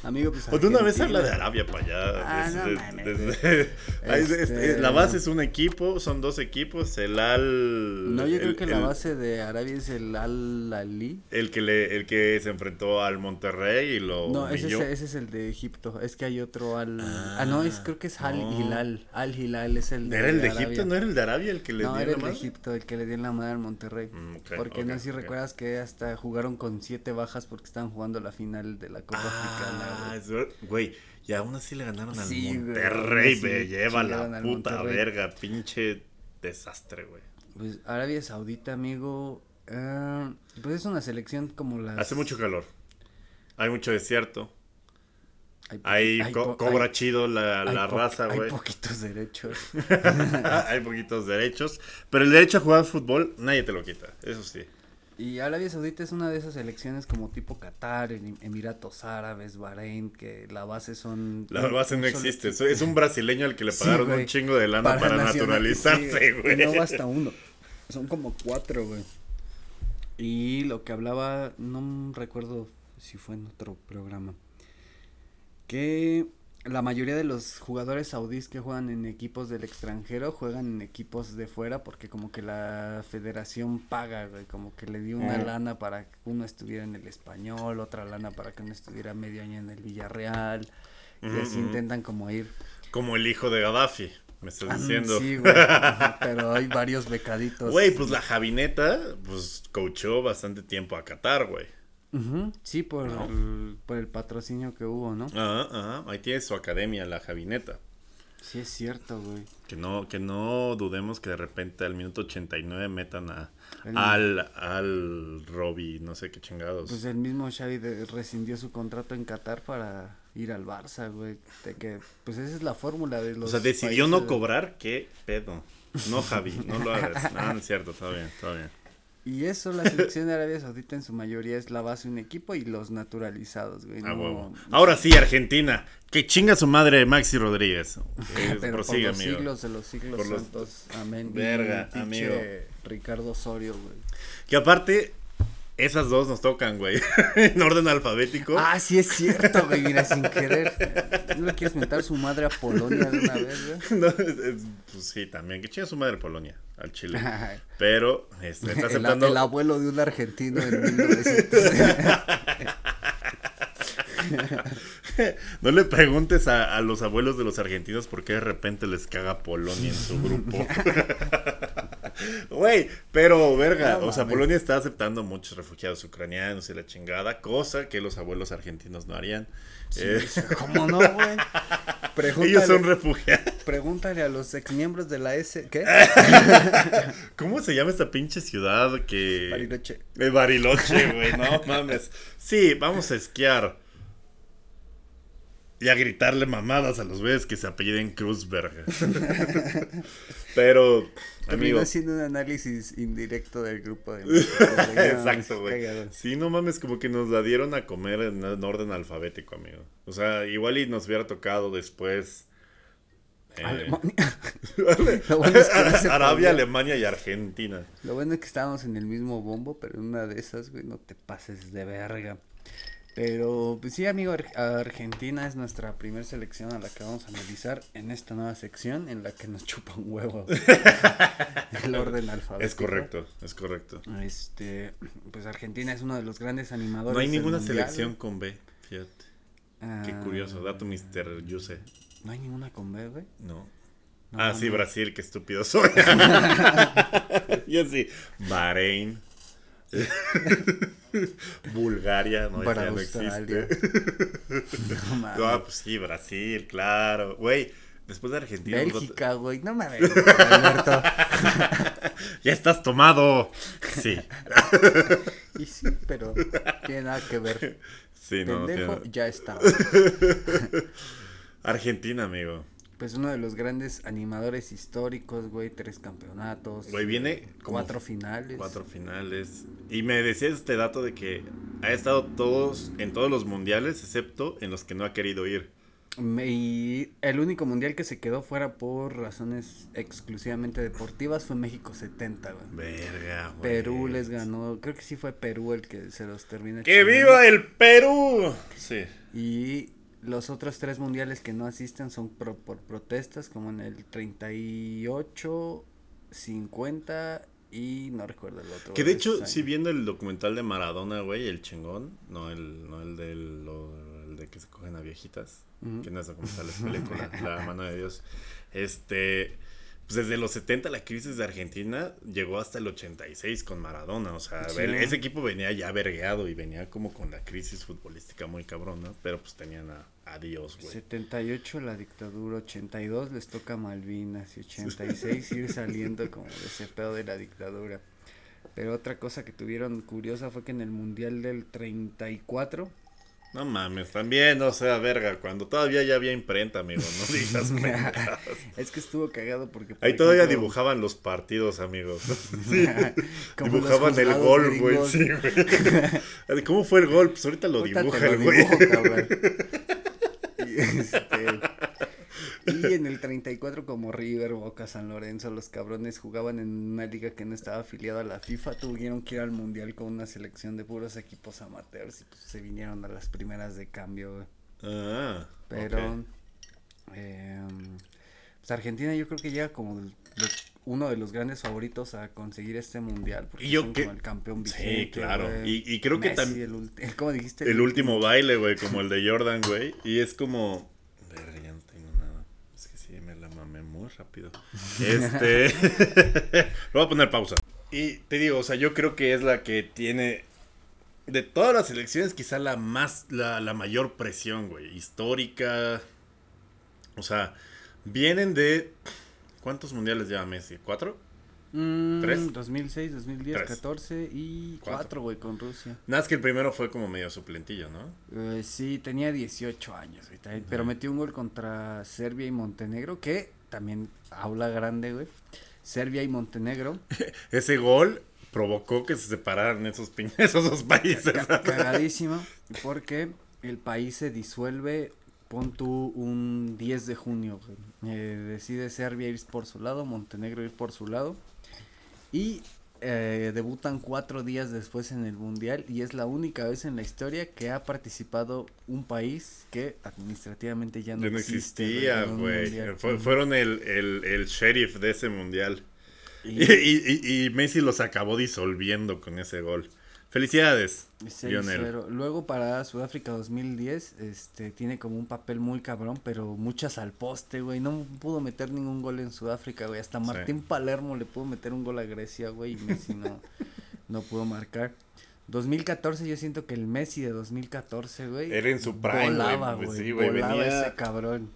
Speaker 2: Amigo, pues.
Speaker 1: O de una vez habla de Arabia para allá.
Speaker 2: Ah, no mames.
Speaker 1: es-
Speaker 2: Este-
Speaker 1: La base es un equipo, son dos equipos. El Al.
Speaker 2: No, yo creo
Speaker 1: el-
Speaker 2: que la base de Arabia es el Al Ali.
Speaker 1: El que, le, el que se enfrentó al Monterrey y lo
Speaker 2: No, ese es, ese es el de Egipto. Es que hay otro Al. Ah, no, es, creo que es Al
Speaker 1: no.
Speaker 2: Hilal. Al Hilal es el de.
Speaker 1: ¿Era el de
Speaker 2: Arabia.
Speaker 1: Egipto? ¿No era el de Arabia el que le
Speaker 2: No,
Speaker 1: dio
Speaker 2: era
Speaker 1: la
Speaker 2: el de
Speaker 1: madre?
Speaker 2: Egipto el que le dio la madre al Monterrey.
Speaker 1: Mm,
Speaker 2: porque no sé si recuerdas que hasta jugaron con siete bajas porque estaban jugando la final de la Copa Africana.
Speaker 1: Ah,
Speaker 2: güey.
Speaker 1: güey, y aún así le ganaron al
Speaker 2: Sí, güey,
Speaker 1: Monterrey, me lleva la puta verga, pinche desastre, güey.
Speaker 2: Pues Arabia Saudita, amigo. ah, pues es una selección como las.
Speaker 1: Hace mucho calor. Hay mucho desierto.
Speaker 2: Hay,
Speaker 1: Ahí
Speaker 2: hay
Speaker 1: co- cobra
Speaker 2: hay-
Speaker 1: chido la,
Speaker 2: hay
Speaker 1: la raza,
Speaker 2: Hay
Speaker 1: güey.
Speaker 2: poquitos derechos.
Speaker 1: Hay poquitos derechos. Pero el derecho a jugar fútbol, nadie te lo quita. Eso sí.
Speaker 2: Y Arabia Saudita es una de esas selecciones como tipo Qatar, Em- Emiratos Árabes, Bahrein, que la base son.
Speaker 1: La base no existe. Es un brasileño al que le
Speaker 2: Sí,
Speaker 1: pagaron un chingo de lana para, naturalizarse,
Speaker 2: sí,
Speaker 1: güey.
Speaker 2: y No basta uno. Son como cuatro, güey. Y lo que hablaba, no recuerdo si fue en otro programa. Que la mayoría de los jugadores saudíes que juegan en equipos del extranjero juegan en equipos de fuera porque como que la federación paga, güey, como que le dio una
Speaker 1: Mm.
Speaker 2: lana para que uno estuviera en el español, otra lana para que uno estuviera medio año en el Villarreal. Y así
Speaker 1: ujú.
Speaker 2: intentan como ir
Speaker 1: Como el hijo de Gaddafi, me estás
Speaker 2: Ah,
Speaker 1: diciendo.
Speaker 2: Sí, güey. Pero hay varios becaditos.
Speaker 1: Güey, pues la Javineta, pues coachó bastante tiempo a Qatar, güey.
Speaker 2: Ujú, Sí, por,
Speaker 1: No.
Speaker 2: el, por el patrocinio que hubo, ¿no?
Speaker 1: Ajá, ajá. Ahí tiene su academia, la Javineta.
Speaker 2: Sí, es cierto, güey.
Speaker 1: Que no, que no dudemos que de repente al minuto 89 metan a, al, al Robbie, no sé qué chingados.
Speaker 2: Pues el mismo Xavi de- rescindió su contrato en Qatar para ir al Barça, güey. De que, pues esa es la fórmula de los.
Speaker 1: o sea, decidió no
Speaker 2: países, güey.
Speaker 1: cobrar, ¿qué pedo? No, Javi, no lo hagas. No, no es cierto, todo bien, todo bien.
Speaker 2: Y eso, la selección de Arabia Saudita en su mayoría es la base de un equipo y los naturalizados, güey.
Speaker 1: A
Speaker 2: no-
Speaker 1: huevo. Ahora sí, Argentina. Que chinga su madre Maxi Rodríguez. Eh,
Speaker 2: Pero
Speaker 1: prosigue,
Speaker 2: por los
Speaker 1: amigo.
Speaker 2: siglos de los siglos
Speaker 1: Por los-
Speaker 2: santos. Amén.
Speaker 1: Verga, amigo.
Speaker 2: Ricardo Osorio, güey.
Speaker 1: Que aparte, esas dos nos tocan, güey. en orden alfabético.
Speaker 2: Ah, sí es cierto, güey, mira, sin querer. ¿No le quieres mentar su madre a Polonia de una vez, güey?
Speaker 1: No, es- es- pues sí, también. Que chinga su madre Polonia, al Chile. Pero este, está
Speaker 2: El,
Speaker 1: aceptando.
Speaker 2: el abuelo de un argentino en 1900.
Speaker 1: No le preguntes a, a los abuelos de los argentinos por qué de repente les caga Polonia en su grupo. Güey, pero verga,
Speaker 2: No
Speaker 1: o sea. Polonia está aceptando muchos refugiados ucranianos y la chingada, cosa que los abuelos argentinos no harían. Eh,
Speaker 2: ¿Cómo no, güey?
Speaker 1: Ellos son refugiados.
Speaker 2: pregúntale a los exmiembros de la S. ¿Qué?
Speaker 1: ¿Cómo se llama esta pinche ciudad que...
Speaker 2: Bariloche.
Speaker 1: Eh, Bariloche, güey, no mames. Sí, vamos a esquiar. Y a gritarle mamadas a los güeyes que se apelliden Cruzberg. Pero, amigo.
Speaker 2: haciendo un análisis indirecto del grupo de
Speaker 1: Exacto, güey. Sí, no mames, como que nos la dieron a comer en, en orden alfabético, amigo. O sea, igual y nos hubiera tocado después. eh,
Speaker 2: Alemania. Lo bueno es que no se
Speaker 1: Arabia,
Speaker 2: podía.
Speaker 1: Alemania y Argentina.
Speaker 2: Lo bueno es que estábamos en el mismo bombo, pero en una de esas, güey, no te pases de verga. Pero, pues sí, amigo, Ar- Argentina es nuestra primera selección a la que vamos a analizar en esta nueva sección en la que nos chupa un huevo el orden alfabético.
Speaker 1: Es correcto, es correcto.
Speaker 2: Este, pues Argentina es uno de los grandes animadores.
Speaker 1: No hay ninguna
Speaker 2: mundial.
Speaker 1: selección con B, fíjate. Qué
Speaker 2: Ah,
Speaker 1: curioso, dato Mr. Yuse.
Speaker 2: No hay ninguna con B, güey.
Speaker 1: No.
Speaker 2: No,
Speaker 1: ah, sí,
Speaker 2: no.
Speaker 1: Brasil, qué estúpido soy. Yo sí. Bahrein. Bulgaria, no,
Speaker 2: Para
Speaker 1: ya no existe.
Speaker 2: No mames.
Speaker 1: Ah, pues sí, Brasil, claro. Güey, después de Argentina. a-
Speaker 2: Bélgica, güey. No mames, Alberto.
Speaker 1: Ya estás tomado. Sí.
Speaker 2: Y sí, pero tiene nada que ver.
Speaker 1: Sí, no, no
Speaker 2: Pendejo,
Speaker 1: tiene-
Speaker 2: ya está.
Speaker 1: Argentina, amigo.
Speaker 2: Pues uno de los grandes animadores históricos, güey. Tres campeonatos.
Speaker 1: Güey, viene como
Speaker 2: Cuatro finales.
Speaker 1: Cuatro finales. Y me decías este dato de que ha estado todos en todos los mundiales, excepto en los que no ha querido ir.
Speaker 2: Y el único mundial que se quedó fuera por razones exclusivamente deportivas fue México 70, güey.
Speaker 1: Verga, güey.
Speaker 2: Perú les ganó, creo que sí fue Perú el que se los termina.
Speaker 1: ¡Que
Speaker 2: chingando.
Speaker 1: viva el Perú! Sí.
Speaker 2: Y los otros tres mundiales que no asisten son pro- por protestas, como en el 38, 50 y no recuerdo el otro.
Speaker 1: Que de
Speaker 2: de
Speaker 1: hecho, sí
Speaker 2: años.
Speaker 1: viendo el documental de Maradona, güey, el chingón, no el, no el del lo- el de que se cogen a viejitas, que no es documental, es película, la mano de Dios. Este, pues desde los 70 la crisis de Argentina llegó hasta el 86 con Maradona, o sea,
Speaker 2: Sí.
Speaker 1: ese equipo venía ya vergueado y venía como con la crisis futbolística muy cabrón, ¿no? Pero pues tenían a, a Dios, güey.
Speaker 2: 78 la dictadura, 82 les toca Malvinas y 86 ir saliendo como de ese pedo de la dictadura. Pero otra cosa que tuvieron curiosa fue que en el mundial del 34
Speaker 1: No mames, también, o sea, verga, cuando todavía ya había imprenta, amigo, no digas
Speaker 2: es que estuvo cagado porque por
Speaker 1: Ahí todavía dibujaban los partidos, amigos. Sí. dibujaban el gol, güey. Sí, güey. ¿Cómo fue el gol? Pues ahorita lo
Speaker 2: Ahorita te
Speaker 1: dibuja
Speaker 2: lo
Speaker 1: el güey.
Speaker 2: este, y en el 34 como River, Boca, San Lorenzo, los cabrones jugaban en una liga que no estaba afiliada a la FIFA, tuvieron que ir al mundial con una selección de puros equipos amateurs y pues se vinieron a las primeras de cambio.
Speaker 1: Ah,
Speaker 2: Pero em, pues Argentina yo creo que llega como el- uno de los grandes favoritos a conseguir este mundial porque
Speaker 1: Y yo
Speaker 2: son
Speaker 1: que-
Speaker 2: como el campeón
Speaker 1: Sí,
Speaker 2: vigente,
Speaker 1: claro.
Speaker 2: güey.
Speaker 1: Y, y creo que también
Speaker 2: el, ulti- ¿cómo dijiste?
Speaker 1: el último baile, güey, como el de Jordan, güey. Y es como... Verga, ya no tengo nada. Es que sí, me la rápido. Este... Lo voy a poner pausa. Y te digo, o sea, yo creo que es la que tiene... De todas las elecciones, quizá la más... La, la mayor presión, güey. Histórica. O sea, Vienen de. ¿Cuántos mundiales lleva Messi? ¿Cuatro?
Speaker 2: Mm,
Speaker 1: ¿Tres?
Speaker 2: 2006, 2010,
Speaker 1: Tres.
Speaker 2: 14 y
Speaker 1: Cuatro.
Speaker 2: 4, güey, con Rusia.
Speaker 1: Nada, es que el primero fue como medio suplentillo, ¿no?
Speaker 2: Eh, sí, tenía 18 años, güey, también, pero metió un gol contra Serbia y Montenegro, que también aula grande, güey. Serbia y Montenegro.
Speaker 1: Ese gol provocó que se separaran esos, dos países.
Speaker 2: Ca- cagadísimo, porque el país se disuelve, pon tú un 10 de junio, güey. Eh, decide Serbia ir por su lado, Montenegro ir por su lado, y eh, debutan cuatro días después en el Mundial, y es la única vez en la historia que ha participado un país que administrativamente ya no,
Speaker 1: Ya no
Speaker 2: existe,
Speaker 1: existía, güey. Fue- fueron el, el, el sheriff de ese mundial.
Speaker 2: Y,
Speaker 1: y- y- y Messi los acabó disolviendo con ese gol. Felicidades,
Speaker 2: 6-0.
Speaker 1: Lionel.
Speaker 2: Luego para Sudáfrica 2010, este, tiene como un papel muy cabrón, pero muchas al poste, güey. No pudo meter ningún gol en Sudáfrica, güey. Hasta
Speaker 1: Sí.
Speaker 2: Martín Palermo le pudo meter un gol a Grecia, güey, y Messi no, no pudo marcar. 2014, yo siento que el Messi de 2014, güey.
Speaker 1: Era en su prime,
Speaker 2: volaba,
Speaker 1: güey.
Speaker 2: güey.
Speaker 1: Sí, güey,
Speaker 2: volaba
Speaker 1: venía-
Speaker 2: ese cabrón.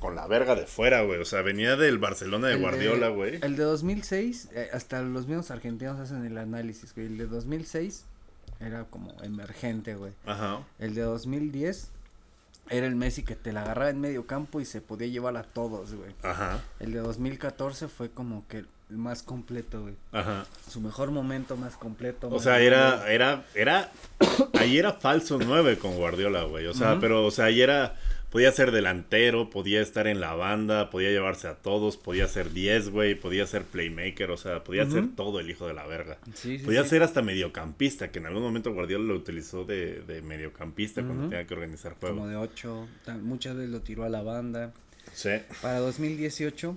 Speaker 1: Con la verga de fuera, güey. O sea, venía del Barcelona de
Speaker 2: El
Speaker 1: Guardiola, güey.
Speaker 2: El de 2006, eh, hasta los mismos argentinos hacen el análisis, güey. El de 2006 era como emergente, güey.
Speaker 1: Ajá.
Speaker 2: El de 2010 era el Messi que te la agarraba en medio campo y se podía llevar a todos, güey.
Speaker 1: Ajá.
Speaker 2: El de 2014 fue como que el más completo, güey.
Speaker 1: Ajá.
Speaker 2: Su mejor momento más completo.
Speaker 1: O sea, era, era, era, ahí era falso 9 con Guardiola, güey. O sea, pero, o sea, ahí era, podía ser delantero, podía estar en la banda, podía llevarse a todos, podía ser 10, güey, podía ser playmaker, o sea, podía ser todo el hijo de la verga.
Speaker 2: Sí, sí,
Speaker 1: Podía
Speaker 2: sí.
Speaker 1: ser hasta mediocampista, que en algún momento Guardiola lo utilizó de, de mediocampista cuando tenía que organizar juego.
Speaker 2: Como de 8. Muchas veces lo tiró a la banda.
Speaker 1: Sí.
Speaker 2: Para 2018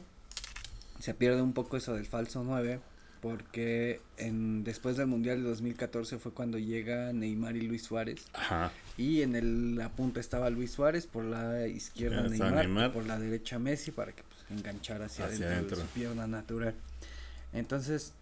Speaker 2: se pierde un poco eso del falso 9 porque en después del Mundial de 2014 fue cuando llega Neymar y Luis Suárez
Speaker 1: Ajá.
Speaker 2: y en el la punta estaba Luis Suárez por la izquierda Neymar,
Speaker 1: Neymar.
Speaker 2: por la derecha Messi para que pues, enganchara hacia,
Speaker 1: Hacia
Speaker 2: adentro,
Speaker 1: adentro.
Speaker 2: de su pierna natural. Entonces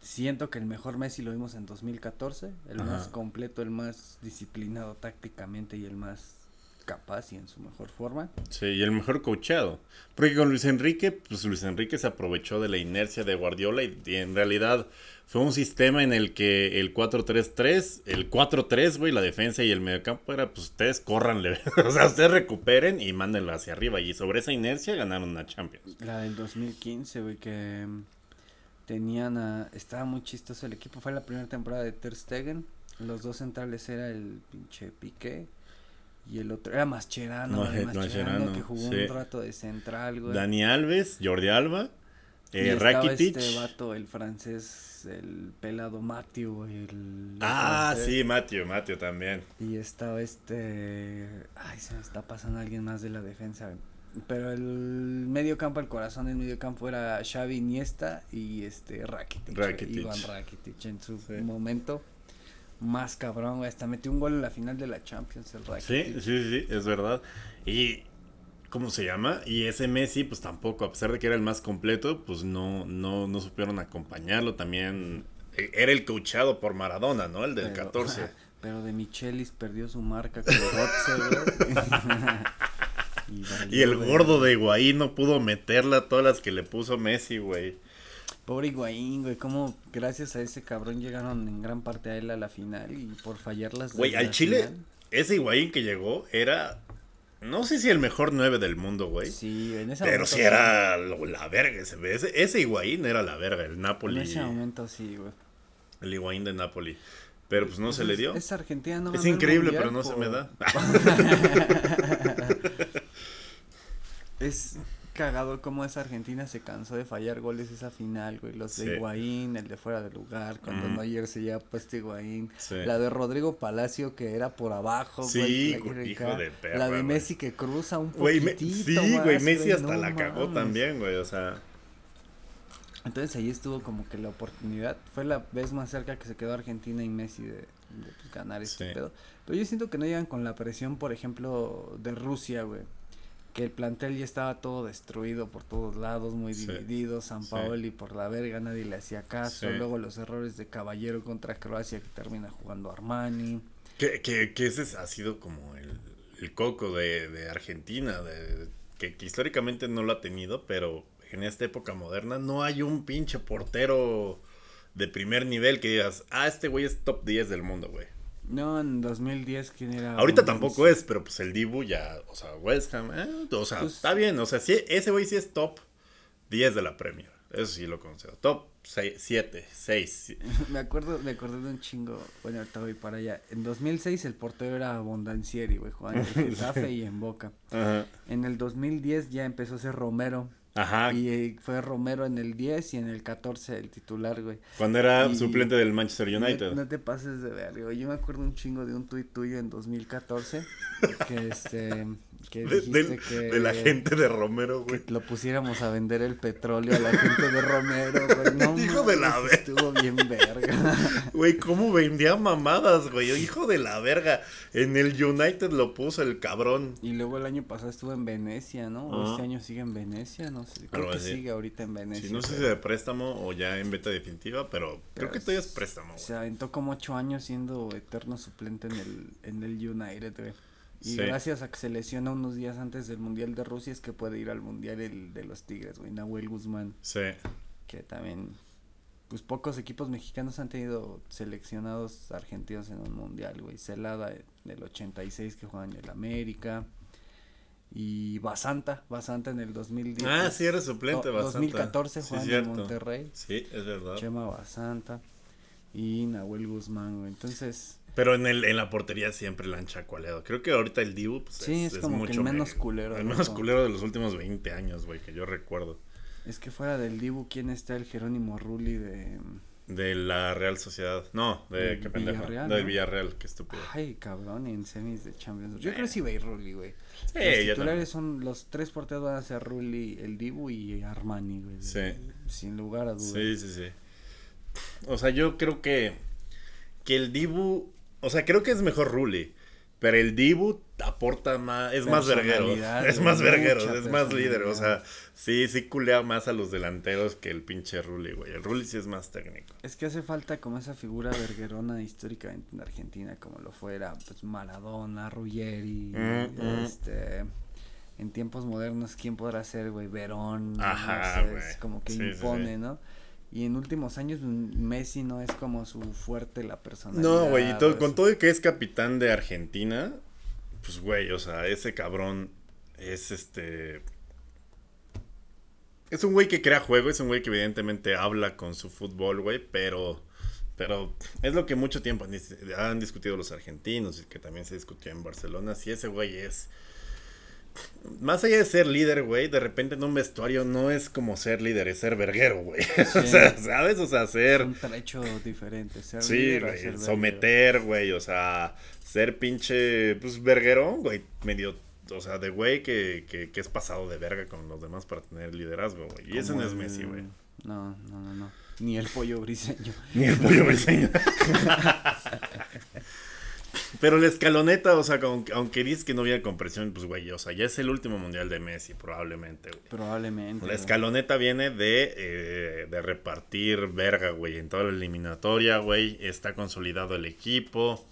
Speaker 2: siento que el mejor Messi lo vimos en 2014, el
Speaker 1: Ajá.
Speaker 2: más completo, el más disciplinado tácticamente y el más capaz y en su mejor forma.
Speaker 1: Sí, y el mejor coachado. Porque con Luis Enrique, pues Luis Enrique se aprovechó de la inercia de Guardiola y, y en realidad fue un sistema en el que el 4-3-3, el 4-3, güey, la defensa y el mediocampo era, pues ustedes córranle, o sea, ustedes recuperen y mándenlo hacia arriba. Y sobre esa inercia ganaron una Champions.
Speaker 2: La del 2015, güey, que tenían a... Estaba muy chistoso el equipo. Fue la primera temporada de Ter Stegen. Los dos centrales era el pinche Piqué. Y el otro era Mascherano,
Speaker 1: No,
Speaker 2: el
Speaker 1: eh,
Speaker 2: Mascherano,
Speaker 1: Mascherano,
Speaker 2: que jugó
Speaker 1: sí.
Speaker 2: un rato de central, güey.
Speaker 1: Dani Alves, Jordi Alba,
Speaker 2: y
Speaker 1: eh,
Speaker 2: estaba
Speaker 1: Rakitic.
Speaker 2: este vato, el francés, el pelado Matthew, el...
Speaker 1: Ah,
Speaker 2: francés.
Speaker 1: sí, Mateo, Mateo también.
Speaker 2: Y estaba este. Ay, se me está pasando alguien más de la defensa. Pero el medio campo, el corazón del medio campo era Xavi Iniesta y este Rakitic.
Speaker 1: Rakitic.
Speaker 2: Iván Rakitic en su
Speaker 1: Sí.
Speaker 2: momento más cabrón, güey. Hasta metió un gol en la final de la Champions, el
Speaker 1: Sí,
Speaker 2: Rakitic.
Speaker 1: sí, sí, es verdad. Y, ¿cómo se llama? Y ese Messi, pues tampoco, a pesar de que era el más completo, pues no, no, no supieron acompañarlo. También eh, era el coachado por Maradona, ¿no? El del
Speaker 2: Pero-
Speaker 1: 14.
Speaker 2: Pero de Michelis perdió su marca con güey.
Speaker 1: Y el gordo de Higuaín no pudo meterla todas las que le puso Messi, güey.
Speaker 2: Pobre Higuaín, güey, como gracias a ese cabrón llegaron en gran parte a él a la final y por fallarlas.
Speaker 1: Güey, al Chile,
Speaker 2: final.
Speaker 1: ese Higuaín que llegó era, no sé si el mejor 9 del mundo, güey.
Speaker 2: Sí, en ese
Speaker 1: Pero sí era lo- la verga ese, ese, ese Higuaín era la verga, el Napoli.
Speaker 2: En ese momento sí, güey.
Speaker 1: El Higuaín de Napoli. Pero pues no se
Speaker 2: Pues
Speaker 1: le
Speaker 2: es-
Speaker 1: dio.
Speaker 2: Es Argentina, no
Speaker 1: Es increíble,
Speaker 2: mundial
Speaker 1: pero no se me da.
Speaker 2: Es cagado cómo esa Argentina se cansó de fallar goles esa final, güey. Los de. Higuaín, el de fuera de lugar, cuando
Speaker 1: Ujú.
Speaker 2: Neuer se lleva puesto Higuaín.
Speaker 1: Sí.
Speaker 2: La de Rodrigo Palacio que era por abajo,
Speaker 1: Sí,
Speaker 2: güey.
Speaker 1: hijo de perra,
Speaker 2: La de
Speaker 1: güey.
Speaker 2: Messi que cruza un
Speaker 1: Güey, me- sí, güey, Messi hasta
Speaker 2: no
Speaker 1: la cagó
Speaker 2: mames.
Speaker 1: también, güey, o sea.
Speaker 2: Entonces ahí estuvo como que la oportunidad. Fue la vez más cerca que se quedó Argentina y Messi de, de, pues, ganar este pedo. Pero yo siento que no llegan con la presión, por ejemplo, de Rusia, güey. Que el plantel ya estaba todo destruido por todos lados, muy
Speaker 1: Sí.
Speaker 2: dividido. San
Speaker 1: Sí.
Speaker 2: Paoli por la verga, nadie le hacía caso.
Speaker 1: Sí.
Speaker 2: Luego los errores de Caballero contra Croacia que termina jugando Armani.
Speaker 1: Que, que, que ese ha sido como el, el coco de, de Argentina, de, que que, que históricamente no lo ha tenido, pero en esta época moderna no hay un pinche portero de primer nivel que digas, ah, este güey es top 10 del mundo, güey.
Speaker 2: No, en 2010, ¿quién era?
Speaker 1: Ahorita tampoco es, pero pues el Dibu ya, o sea, West Ham, eh, o sea,
Speaker 2: Pues-
Speaker 1: está bien, o sea, sí, ese güey sí es top 10 de la Premier, eso sí lo considero, top 7, 6,
Speaker 2: Me acuerdo, me acordé de un chingo. Bueno, ahorita voy para allá. En 2006 el portero era Bondancieri, güey, jugando en Getafe y en Boca.
Speaker 1: ajá,
Speaker 2: En el 2010 ya empezó a ser Romero.
Speaker 1: Ajá,
Speaker 2: Y eh, fue Romero en el 10 y en el 14 el titular, güey.
Speaker 1: cuando era
Speaker 2: y-
Speaker 1: suplente del Manchester
Speaker 2: No-
Speaker 1: United.
Speaker 2: No, te pases de verga, güey. Yo me acuerdo un chingo de un tuit tuyo en 2014 que este que
Speaker 1: de,
Speaker 2: dijiste
Speaker 1: del-
Speaker 2: que
Speaker 1: de la gente de Romero, güey.
Speaker 2: lo pusiéramos a vender el petróleo a la gente de Romero, güey. No
Speaker 1: Hijo de la verga.
Speaker 2: estuvo bien verga.
Speaker 1: Güey, ¿cómo vendía mamadas, güey? Hijo de la verga. En el United lo puso el cabrón.
Speaker 2: Y luego el año pasado estuvo en Venecia, ¿no? O
Speaker 1: Ajá.
Speaker 2: este año sigue en Venecia, no sé. Creo que
Speaker 1: así.
Speaker 2: sigue ahorita en Venecia.
Speaker 1: Sí, no sé si de préstamo o ya en beta definitiva, pero creo que todavía es préstamo, güey.
Speaker 2: Se aventó como ocho años siendo eterno suplente en el, en el United, güey. Y
Speaker 1: Sí.
Speaker 2: gracias a que se lesiona unos días antes del Mundial de Rusia es que puede ir al Mundial el de los Tigres, güey. Nahuel Guzmán,
Speaker 1: Sí.
Speaker 2: que también, pues pocos equipos mexicanos han tenido seleccionados argentinos en un Mundial, güey. Celada eh, del 86 que juega en el América. Y Basanta, Basanta en el 2010.
Speaker 1: Ah,
Speaker 2: pues,
Speaker 1: sí, eres suplente,
Speaker 2: do-
Speaker 1: Basanta.
Speaker 2: 2014
Speaker 1: Sí,
Speaker 2: juega en
Speaker 1: cierto.
Speaker 2: Monterrey.
Speaker 1: Sí, es verdad.
Speaker 2: Chema Basanta y Nahuel Guzmán, güey. Entonces,
Speaker 1: Pero en, el, en la portería siempre la han chacualeado. Creo que ahorita el Dibu pues,
Speaker 2: Sí, es como que el
Speaker 1: mucho
Speaker 2: menos
Speaker 1: me-
Speaker 2: culero,
Speaker 1: El
Speaker 2: ¿no?
Speaker 1: menos culero de los últimos 20 años, güey, que yo recuerdo.
Speaker 2: es que fuera del Dibu, ¿quién está el Jerónimo Rulli de...
Speaker 1: De la Real Sociedad. No, de qué pendejo.
Speaker 2: Villarreal, ¿no?
Speaker 1: Villarreal, qué estúpido.
Speaker 2: Ay, cabrón, en semis de Champions. Yo creo que sí va a ir Rulli, güey.
Speaker 1: Sí,
Speaker 2: los titulares son, los tres porteros van a ser Rulli, el Dibu y Armani, güey.
Speaker 1: Sí.
Speaker 2: Sin lugar a dudas.
Speaker 1: Sí, sí, sí. O sea, yo creo que, que el Dibu, o sea, creo que es mejor Rulli, pero el Dibu aporta más, es más verguero, es más verguero, es más líder, o sea, sí, sí culea más a los delanteros que el pinche Rulli, güey. El Rulli sí es más técnico.
Speaker 2: Es que hace falta como esa figura verguerona históricamente en Argentina, como lo fuera pues Maradona, Ruggeri,
Speaker 1: Mm, mm.
Speaker 2: este en tiempos modernos quién podrá ser, güey, Verón, no
Speaker 1: Ajá,
Speaker 2: sé, es como que
Speaker 1: Sí, sí,
Speaker 2: impone,
Speaker 1: sí.
Speaker 2: ¿no? Y en últimos años mm, Messi no es como su fuerte la personalidad.
Speaker 1: No, güey, y todo, con todo y que es capitán de Argentina, pues, güey, o sea, ese cabrón es este... Es un güey que crea juego, es un güey que evidentemente habla con su fútbol, güey, pero... Pero es lo que mucho tiempo han, han discutido los argentinos y que también se discutió en Barcelona. Si ese güey es... Más allá de ser líder, güey, de repente en un vestuario no es como ser líder, es ser verguero, güey. o sea, ¿sabes? O sea,
Speaker 2: es
Speaker 1: ser...
Speaker 2: un trecho diferente, ser
Speaker 1: Sí,
Speaker 2: líder ser
Speaker 1: someter, güey, o sea, ser pinche, pues, verguerón, güey, medio, o sea, de güey que, que, que es pasado de verga con los demás para tener liderazgo, güey, y ese no es Messi, güey.
Speaker 2: No, no, no, no. Ni el pollo briseño.
Speaker 1: Ni el pollo briseño. Pero la escaloneta, o sea, aunque, aunque dices que no viene con presión, pues, güey, o sea, ya es el último mundial de Messi, probablemente, güey.
Speaker 2: Probablemente.
Speaker 1: La
Speaker 2: güey.
Speaker 1: escaloneta viene de, eh, de repartir verga, güey, en toda la eliminatoria, güey. Está consolidado el equipo.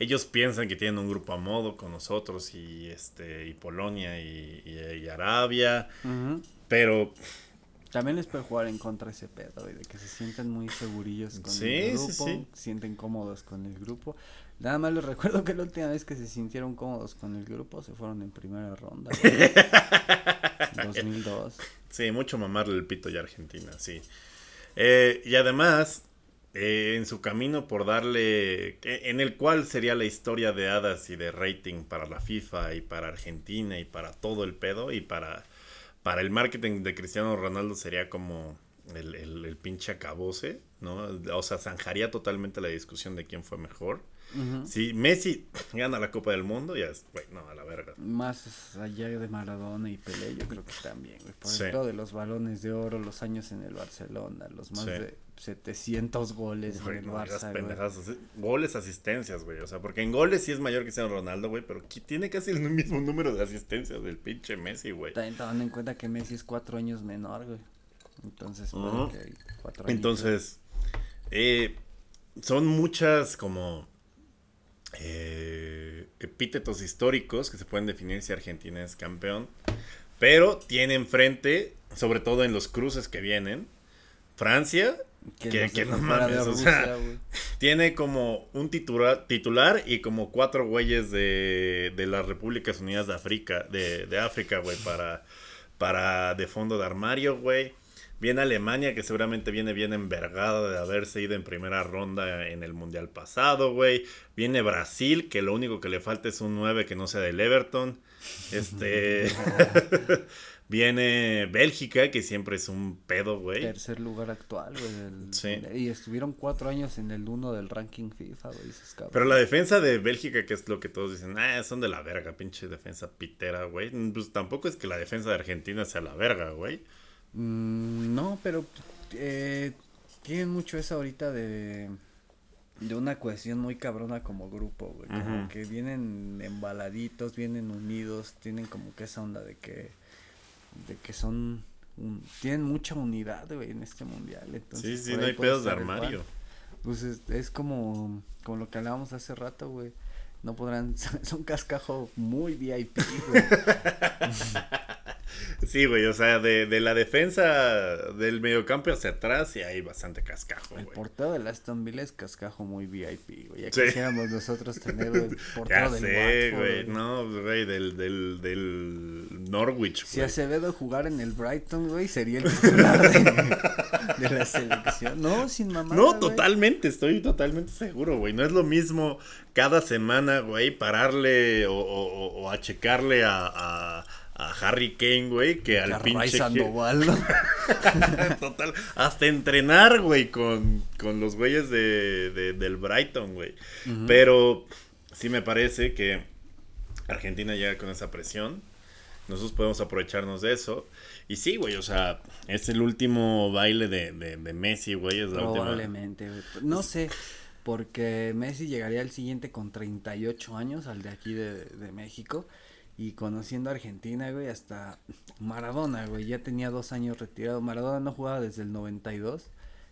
Speaker 1: Ellos piensan que tienen un grupo a modo con nosotros y este y Polonia y, y- y Arabia. Pero
Speaker 2: También les puede jugar en contra ese pedo, güey, de que se sienten muy segurillos con
Speaker 1: Sí,
Speaker 2: el
Speaker 1: sí,
Speaker 2: grupo,
Speaker 1: sí.
Speaker 2: sienten cómodos con el grupo. Nada más les recuerdo que la última vez que se sintieron cómodos con el grupo se fueron en primera ronda. güey. 2002.
Speaker 1: sí, mucho mamarle el pito ya a Argentina, sí. Eh, y además, eh, en su camino por darle, eh, en el cual sería la historia de hadas y de rating para la FIFA y para Argentina y para todo el pedo y para, para el marketing de Cristiano Ronaldo sería como el, el, el pinche acabose, ¿no? O sea, zanjaría totalmente la discusión de quién fue mejor. Si Messi gana la Copa del Mundo, ya es, güey, no, a la verga.
Speaker 2: Más allá de Maradona y Pelé, yo creo que también, güey. Por
Speaker 1: Sí.
Speaker 2: pedo de los balones de oro, los años en el Barcelona, los más
Speaker 1: Sí.
Speaker 2: de 700 goles
Speaker 1: Güey,
Speaker 2: en el
Speaker 1: no
Speaker 2: Barça, güey.
Speaker 1: pendejadas. Goles, asistencias, güey. O sea, porque en goles sí es mayor que Cristiano Ronaldo, güey. Pero que tiene casi el mismo número de asistencias del pinche Messi, güey.
Speaker 2: También tomando en cuenta que Messi es cuatro años menor, güey. Entonces, puede
Speaker 1: Ujú.
Speaker 2: que cuatro años.
Speaker 1: Entonces, eh, son muchas como eh, epítetos históricos que se pueden definir si Argentina es campeón. Pero tiene enfrente, sobre todo en los cruces que vienen, Francia, que, no mames, o sea, tiene como un titular, titular y como cuatro güeyes de, de las Repúblicas Unidas de África, de, de África, güey, para, para de fondo de armario, güey. Viene Alemania, que seguramente viene bien envergada de haberse ido en primera ronda en el Mundial pasado, güey. Viene Brasil, que lo único que le falta es un 9 que no sea del Everton. Este. Viene Bélgica, que siempre es un pedo, güey.
Speaker 2: Tercer lugar actual, güey.
Speaker 1: Sí.
Speaker 2: Y estuvieron cuatro años en el uno del ranking FIFA, güey.
Speaker 1: Pero la defensa de Bélgica, que es lo que todos dicen, ah, son de la verga, pinche defensa pitera, güey. Pues tampoco es que la defensa de Argentina sea la verga, güey.
Speaker 2: Mm, no, pero eh, tienen mucho eso ahorita de, de una cohesión muy cabrona como grupo, güey. Como que vienen embaladitos, vienen unidos, tienen como que esa onda de que, de que son, un- tienen mucha unidad, güey, en este mundial.
Speaker 1: Sí,
Speaker 2: Entonces,
Speaker 1: sí,
Speaker 2: por
Speaker 1: no hay pedos de armario.
Speaker 2: Pues es, es como, como lo que hablábamos hace rato, güey. No podrán, son cascajo muy VIP, güey.
Speaker 1: Sí, güey, o sea, de, de la defensa del mediocampo hacia atrás, sí hay bastante cascajo,
Speaker 2: El
Speaker 1: güey.
Speaker 2: portero del Aston Villa es cascajo muy VIP, güey. Ya
Speaker 1: Sí.
Speaker 2: quisiéramos nosotros tener el
Speaker 1: Ya
Speaker 2: portero del
Speaker 1: sé,
Speaker 2: Watford,
Speaker 1: güey. No, güey, del, del, del Norwich,
Speaker 2: Si
Speaker 1: güey.
Speaker 2: Acevedo jugara en el Brighton, güey, sería el titular de, de la selección. No, sin mamá.
Speaker 1: No, totalmente, estoy totalmente seguro, güey. No es lo mismo cada semana, güey, pararle o, o, o- o achecarle a, a, a Harry Kane, güey, que al pinche...
Speaker 2: Sandoval.
Speaker 1: Total, hasta entrenar, güey, con, con los güeyes de, de- del Brighton, güey. Pero sí me parece que Argentina llega con esa presión. Nosotros podemos aprovecharnos de eso. Y sí, güey, o sea, es el último baile de, de, de Messi, güey. Es la.
Speaker 2: Probablemente, güey. No sé, porque Messi llegaría al siguiente con 38 años, al de aquí de, de México. Y conociendo a Argentina, güey, hasta Maradona, güey, ya tenía dos años retirado. Maradona no jugaba desde el 92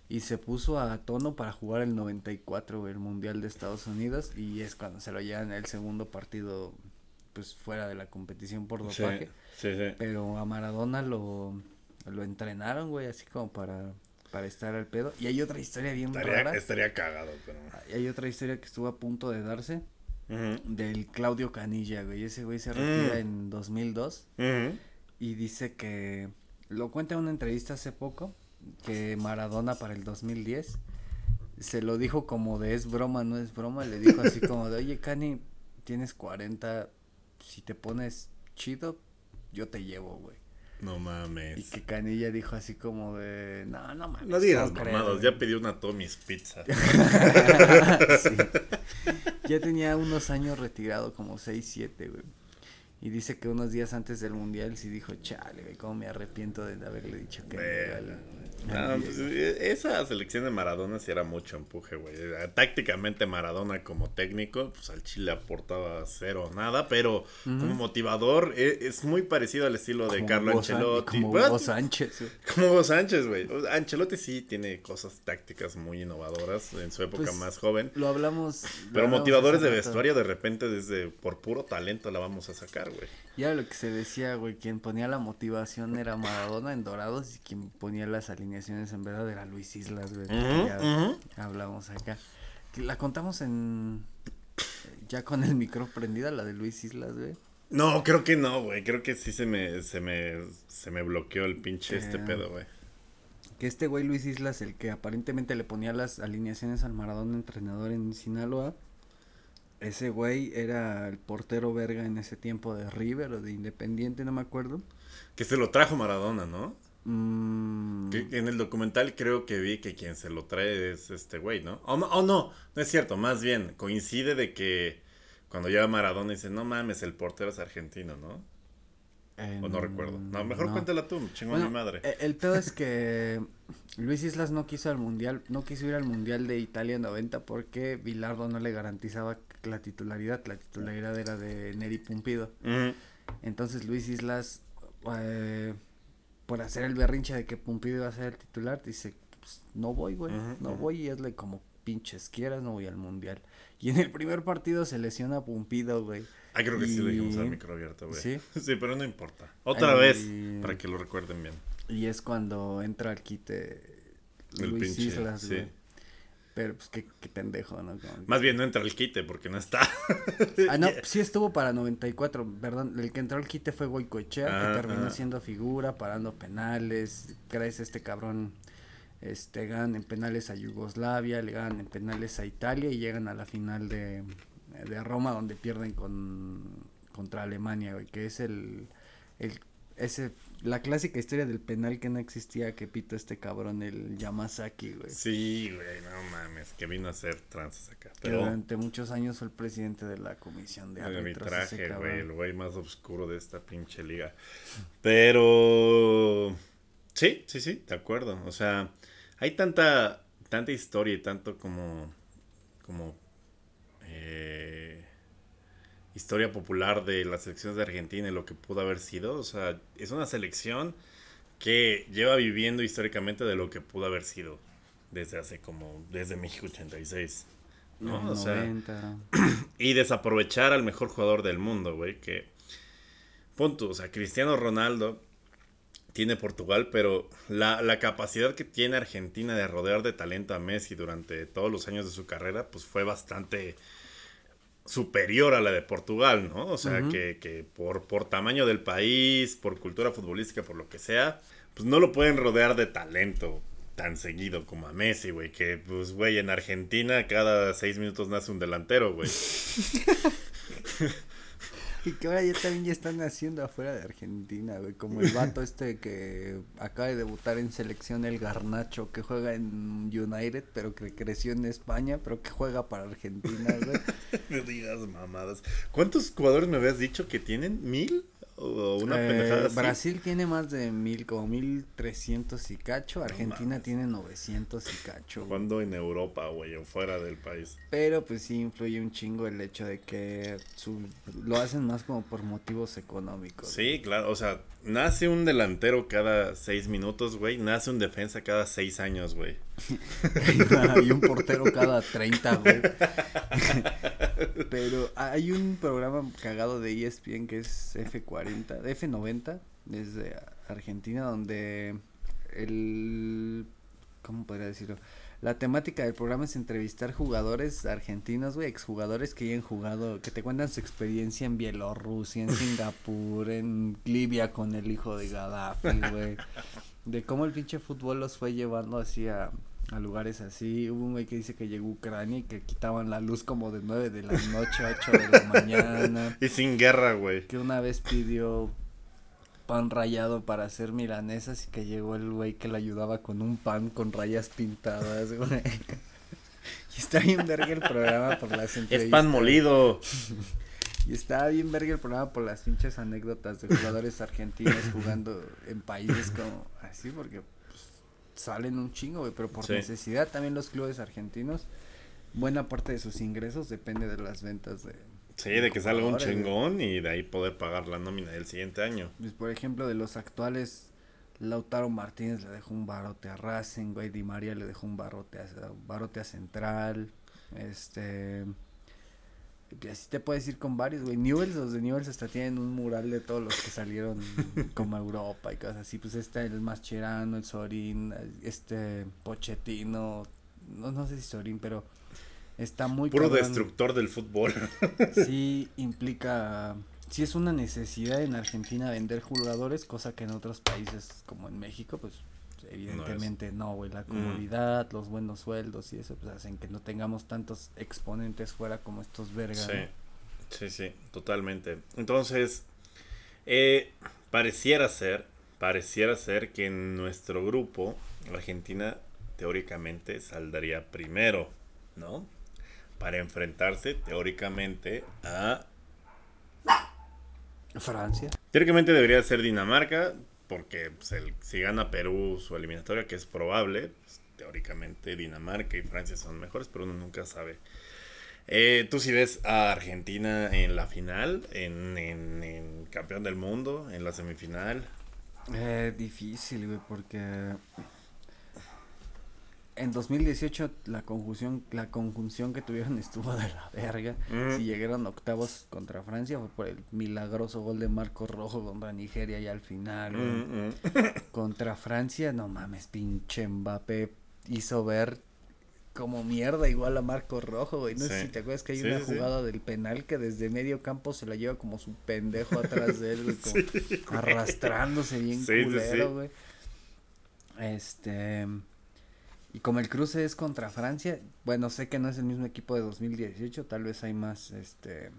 Speaker 2: y se puso a tono para jugar el 94, güey, el Mundial de Estados Unidos. Y es cuando se lo llevan el segundo partido, pues fuera de la competición por
Speaker 1: Sí,
Speaker 2: dopaje.
Speaker 1: sí, sí.
Speaker 2: Pero a Maradona lo, lo entrenaron, güey, así como para, para estar al pedo. Y hay otra historia bien
Speaker 1: Estaría,
Speaker 2: rara.
Speaker 1: estaría cagado, pero.
Speaker 2: Hay otra historia que estuvo a punto de darse Del Claudio Canilla, güey. Ese güey se retira
Speaker 1: Mm.
Speaker 2: en 2002
Speaker 1: ujú.
Speaker 2: y dice que lo cuenta en una entrevista hace poco que Maradona para el 2010 se lo dijo como de es broma, no es broma, le dijo así como de, "Oye, Cani, tienes 40, si te pones chido, yo te llevo, güey."
Speaker 1: No mames.
Speaker 2: Y que Canilla dijo así como de, no, no mames.
Speaker 1: No digas
Speaker 2: ¿cómo crees,
Speaker 1: mamadas,
Speaker 2: güey?"
Speaker 1: ya pedí una Tommy's Pizza.
Speaker 2: Sí. Ya tenía unos años retirado, como 6, 7, güey. Y dice que unos días antes del mundial sí dijo, chale, güey, cómo me arrepiento de haberle dicho que al-
Speaker 1: No, pues,
Speaker 2: Diego".
Speaker 1: eh, esa selección de Maradona sí era mucho empuje, güey. Eh, Tácticamente Maradona como técnico, pues al Chile aportaba cero nada, pero como motivador eh, es muy parecido al estilo de
Speaker 2: Como
Speaker 1: Carlo
Speaker 2: Hugo San-
Speaker 1: Ancelotti.
Speaker 2: Como Hugo Sánchez, güey.
Speaker 1: como Hugo Sánchez, güey. Ancelotti sí tiene cosas tácticas muy innovadoras en su época
Speaker 2: Pues,
Speaker 1: más joven.
Speaker 2: Lo hablamos. lo
Speaker 1: Pero
Speaker 2: hablamos
Speaker 1: motivadores de vestuario de repente desde por puro talento la vamos a sacar, güey.
Speaker 2: Ya lo que se decía, güey, quien ponía la motivación era Maradona en Dorados y quien ponía las alineaciones en verdad era Luis Islas, güey. ya hablamos acá. La contamos en... Ya con el micro prendida, la de Luis Islas, güey.
Speaker 1: No, creo que no, güey. Creo que sí se me, se me, se me bloqueó el pinche este
Speaker 2: Eh,
Speaker 1: pedo, güey.
Speaker 2: Que este güey Luis Islas, el que aparentemente le ponía las alineaciones al Maradona entrenador en Sinaloa, ese güey era el portero verga en ese tiempo de River o de Independiente, no me acuerdo.
Speaker 1: Que se lo trajo Maradona, ¿no?
Speaker 2: Mm,
Speaker 1: Que en el documental creo que vi que quien se lo trae es este güey, ¿no? O no, oh, no, no es cierto, más bien coincide de que cuando llega Maradona dice, no mames, el portero es argentino, ¿no? O no recuerdo. No, mejor
Speaker 2: no.
Speaker 1: cuéntala tú, chingo
Speaker 2: Bueno,
Speaker 1: mi madre.
Speaker 2: e- El pedo es que Luis Islas no quiso al mundial, no quiso ir al mundial de Italia 90 porque Bilardo no le garantizaba la titularidad, la titularidad era de Neri Pumpido. Entonces Luis Islas, eh, por hacer el berrinche de que Pumpido iba a ser el titular, dice, pues, no voy, güey, no voy y hazle como pinches quieras, no voy al mundial. Y en el primer partido se lesiona Pumpido, güey.
Speaker 1: Ah, creo que sí lo dijimos al micro abierto, güey. ¿Sí? sí, pero no importa. Otra vez, para que lo recuerden bien.
Speaker 2: Y es cuando entra al quite el Luis Islas, sí. Pero pues qué, qué pendejo, ¿no?
Speaker 1: Más bien no entra al quite porque no está.
Speaker 2: ah, no, sí estuvo para 94, perdón. El que entró al quite fue Goicoechea, que ah, terminó siendo figura, parando penales. A este cabrón este, ganan en penales a Yugoslavia, le ganan en penales a Italia y llegan a la final de, de Roma donde pierden con contra Alemania, güey, que es el, el ese la clásica historia del penal que no existía que pito este cabrón el Yamazaki, güey.
Speaker 1: Sí, güey, no mames, que vino a hacer tranzas acá.
Speaker 2: Pero durante muchos años fue el presidente de la comisión de
Speaker 1: arbitraje, güey, el güey más oscuro de esta pinche liga. Pero sí, sí, sí, de acuerdo. O sea, hay tanta, tanta historia y tanto como, como eh, historia popular de las selecciones de Argentina y lo que pudo haber sido. O sea, es una selección que lleva viviendo históricamente de lo que pudo haber sido desde hace como, desde México 86. ¿no? o sea, y desaprovechar al mejor jugador del mundo, güey, que punto, o sea, Cristiano Ronaldo tiene Portugal, pero la, la, capacidad que tiene Argentina de rodear de talento a Messi durante todos los años de su carrera, pues fue bastante superior a la de Portugal, ¿no? O sea, que, que, por, por tamaño del país, por cultura futbolística, por lo que sea, pues no lo pueden rodear de talento tan seguido como a Messi, güey, que pues, güey, en Argentina cada seis minutos nace un delantero, güey.
Speaker 2: Y que ahora ya también ya están haciendo afuera de Argentina, güey. Como el vato este que acaba de debutar en selección, el Garnacho, que juega en United, pero que creció en España, pero que juega para Argentina, güey.
Speaker 1: no digas mamadas. ¿Cuántos jugadores me habías dicho que tienen? ¿Mil? O una
Speaker 2: eh, Brasil tiene más de mil, como mil trescientos y cacho. Argentina tiene novecientos y cacho.
Speaker 1: Cuando en Europa, güey, o fuera del país.
Speaker 2: Pero pues sí influye un chingo el hecho de que su, lo hacen más como por motivos económicos.
Speaker 1: Sí, claro, o sea, nace un delantero cada seis minutos, güey. Nace un defensa cada seis años, güey.
Speaker 2: y un portero cada treinta, güey. Pero hay un programa cagado de ESPN que es F40, F90, desde Argentina, donde el... ¿Cómo podría decirlo? La temática del programa es entrevistar jugadores argentinos, güey, exjugadores que hayan jugado, que te cuentan su experiencia en Bielorrusia, en Singapur, en Libia con el hijo de Gaddafi, güey. De cómo el pinche fútbol los fue llevando así a, a lugares así. Hubo un güey que dice que llegó a Ucrania y que quitaban la luz como de 9 de la noche a 8 de la mañana.
Speaker 1: y sin guerra, güey.
Speaker 2: Que una vez pidió pan rayado para hacer milanesas y que llegó el güey que le ayudaba con un pan con rayas pintadas, güey. y está bien verga el programa por las
Speaker 1: entrevistas. Es pan molido.
Speaker 2: y está bien verga el programa por las pinches anécdotas de jugadores argentinos jugando en países como así, porque salen un chingo, güey, pero por necesidad también los clubes argentinos, buena parte de sus ingresos depende de las ventas de...
Speaker 1: Sí, de que salga un chingón y de ahí poder pagar la nómina del siguiente año.
Speaker 2: Pues, por ejemplo, de los actuales, Lautaro Martínez le dejó un barote a Racing, güey, Di María le dejó un barote a, barote a Central, este... Y así te puedes ir con varios, güey. Newells, los de Newells hasta tienen un mural de todos los que salieron como Europa y cosas así. Pues está el Mascherano, el Sorín, este Pochettino. No, no sé si Sorín, pero está muy...
Speaker 1: Puro destructor del fútbol.
Speaker 2: sí, implica... Sí es una necesidad en Argentina vender jugadores, cosa que en otros países como en México, pues evidentemente no, güey, la mm. comodidad, los buenos sueldos y eso pues hacen que no tengamos tantos exponentes fuera como estos vergas.
Speaker 1: Sí, sí, sí, totalmente. Entonces, eh, pareciera ser, pareciera ser que en nuestro grupo Argentina teóricamente saldría primero, ¿no? Para enfrentarse teóricamente a
Speaker 2: Francia.
Speaker 1: Teóricamente debería ser Dinamarca, porque pues, si gana Perú su eliminatoria, que es probable, pues, teóricamente Dinamarca y Francia son mejores, pero uno nunca sabe. Eh, ¿Tú si ves a Argentina en la final, en, en, campeón del mundo, en la semifinal?
Speaker 2: Eh, difícil, güey, porque en 2018 la conjunción la conjunción que tuvieron estuvo de la verga.
Speaker 1: Ujú.
Speaker 2: Si llegaron octavos contra Francia fue por el milagroso gol de Marco Rojo contra Nigeria ya al final.
Speaker 1: Mm, mm.
Speaker 2: Contra Francia, no mames, pinche Mbappé hizo ver como mierda igual a Marco Rojo, güey. No sé si te acuerdas que hay
Speaker 1: Sí,
Speaker 2: una
Speaker 1: sí.
Speaker 2: jugada del penal que desde medio campo se la lleva como su pendejo atrás de él, güey, como arrastrándose bien culero, güey. Este y como el cruce es contra Francia, bueno, sé que no es el mismo equipo de 2018, tal vez hay más este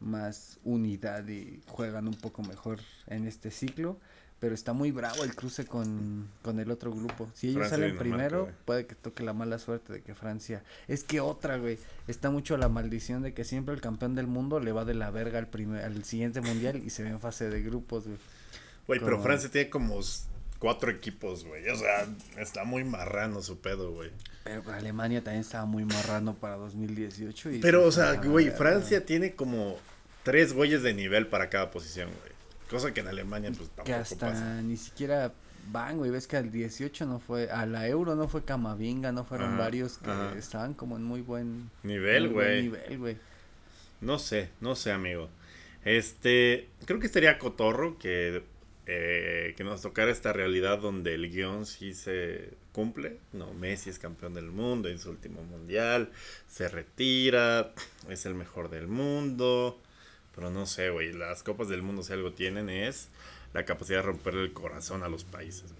Speaker 2: más unidad y juegan un poco mejor en este ciclo, pero está muy bravo el cruce con, con el otro grupo. Si ellos
Speaker 1: Francia
Speaker 2: salen primero, puede que toque la mala suerte de que Francia. Es que otra, güey, está mucho la maldición de que siempre el campeón del mundo le va de la verga al primer al siguiente mundial y se ve en fase de grupos, güey.
Speaker 1: Güey, pero Francia tiene como cuatro equipos, güey. O sea, está muy marrano su pedo, güey.
Speaker 2: Pero Alemania también estaba muy marrano para 2018 y
Speaker 1: Pero, o sea, güey. Francia tiene como tres güeyes de nivel para cada posición, güey. Cosa que en Alemania, pues
Speaker 2: que
Speaker 1: tampoco
Speaker 2: hasta
Speaker 1: pasa.
Speaker 2: ni siquiera van, güey, ves que al 18 no fue, a la Euro no fue Camavinga, no fueron
Speaker 1: Ajá,
Speaker 2: varios que
Speaker 1: ajá.
Speaker 2: estaban como en muy buen
Speaker 1: Nivel, güey.
Speaker 2: nivel, güey.
Speaker 1: No sé, no sé, amigo. Este, creo que estaría cotorro que, eh, que nos tocara esta realidad donde el guion sí se cumple. No, Messi es campeón del mundo en su último mundial, se retira, es el mejor del mundo. Pero no sé, güey, las copas del mundo si algo tienen es la capacidad de romperle el corazón a los países.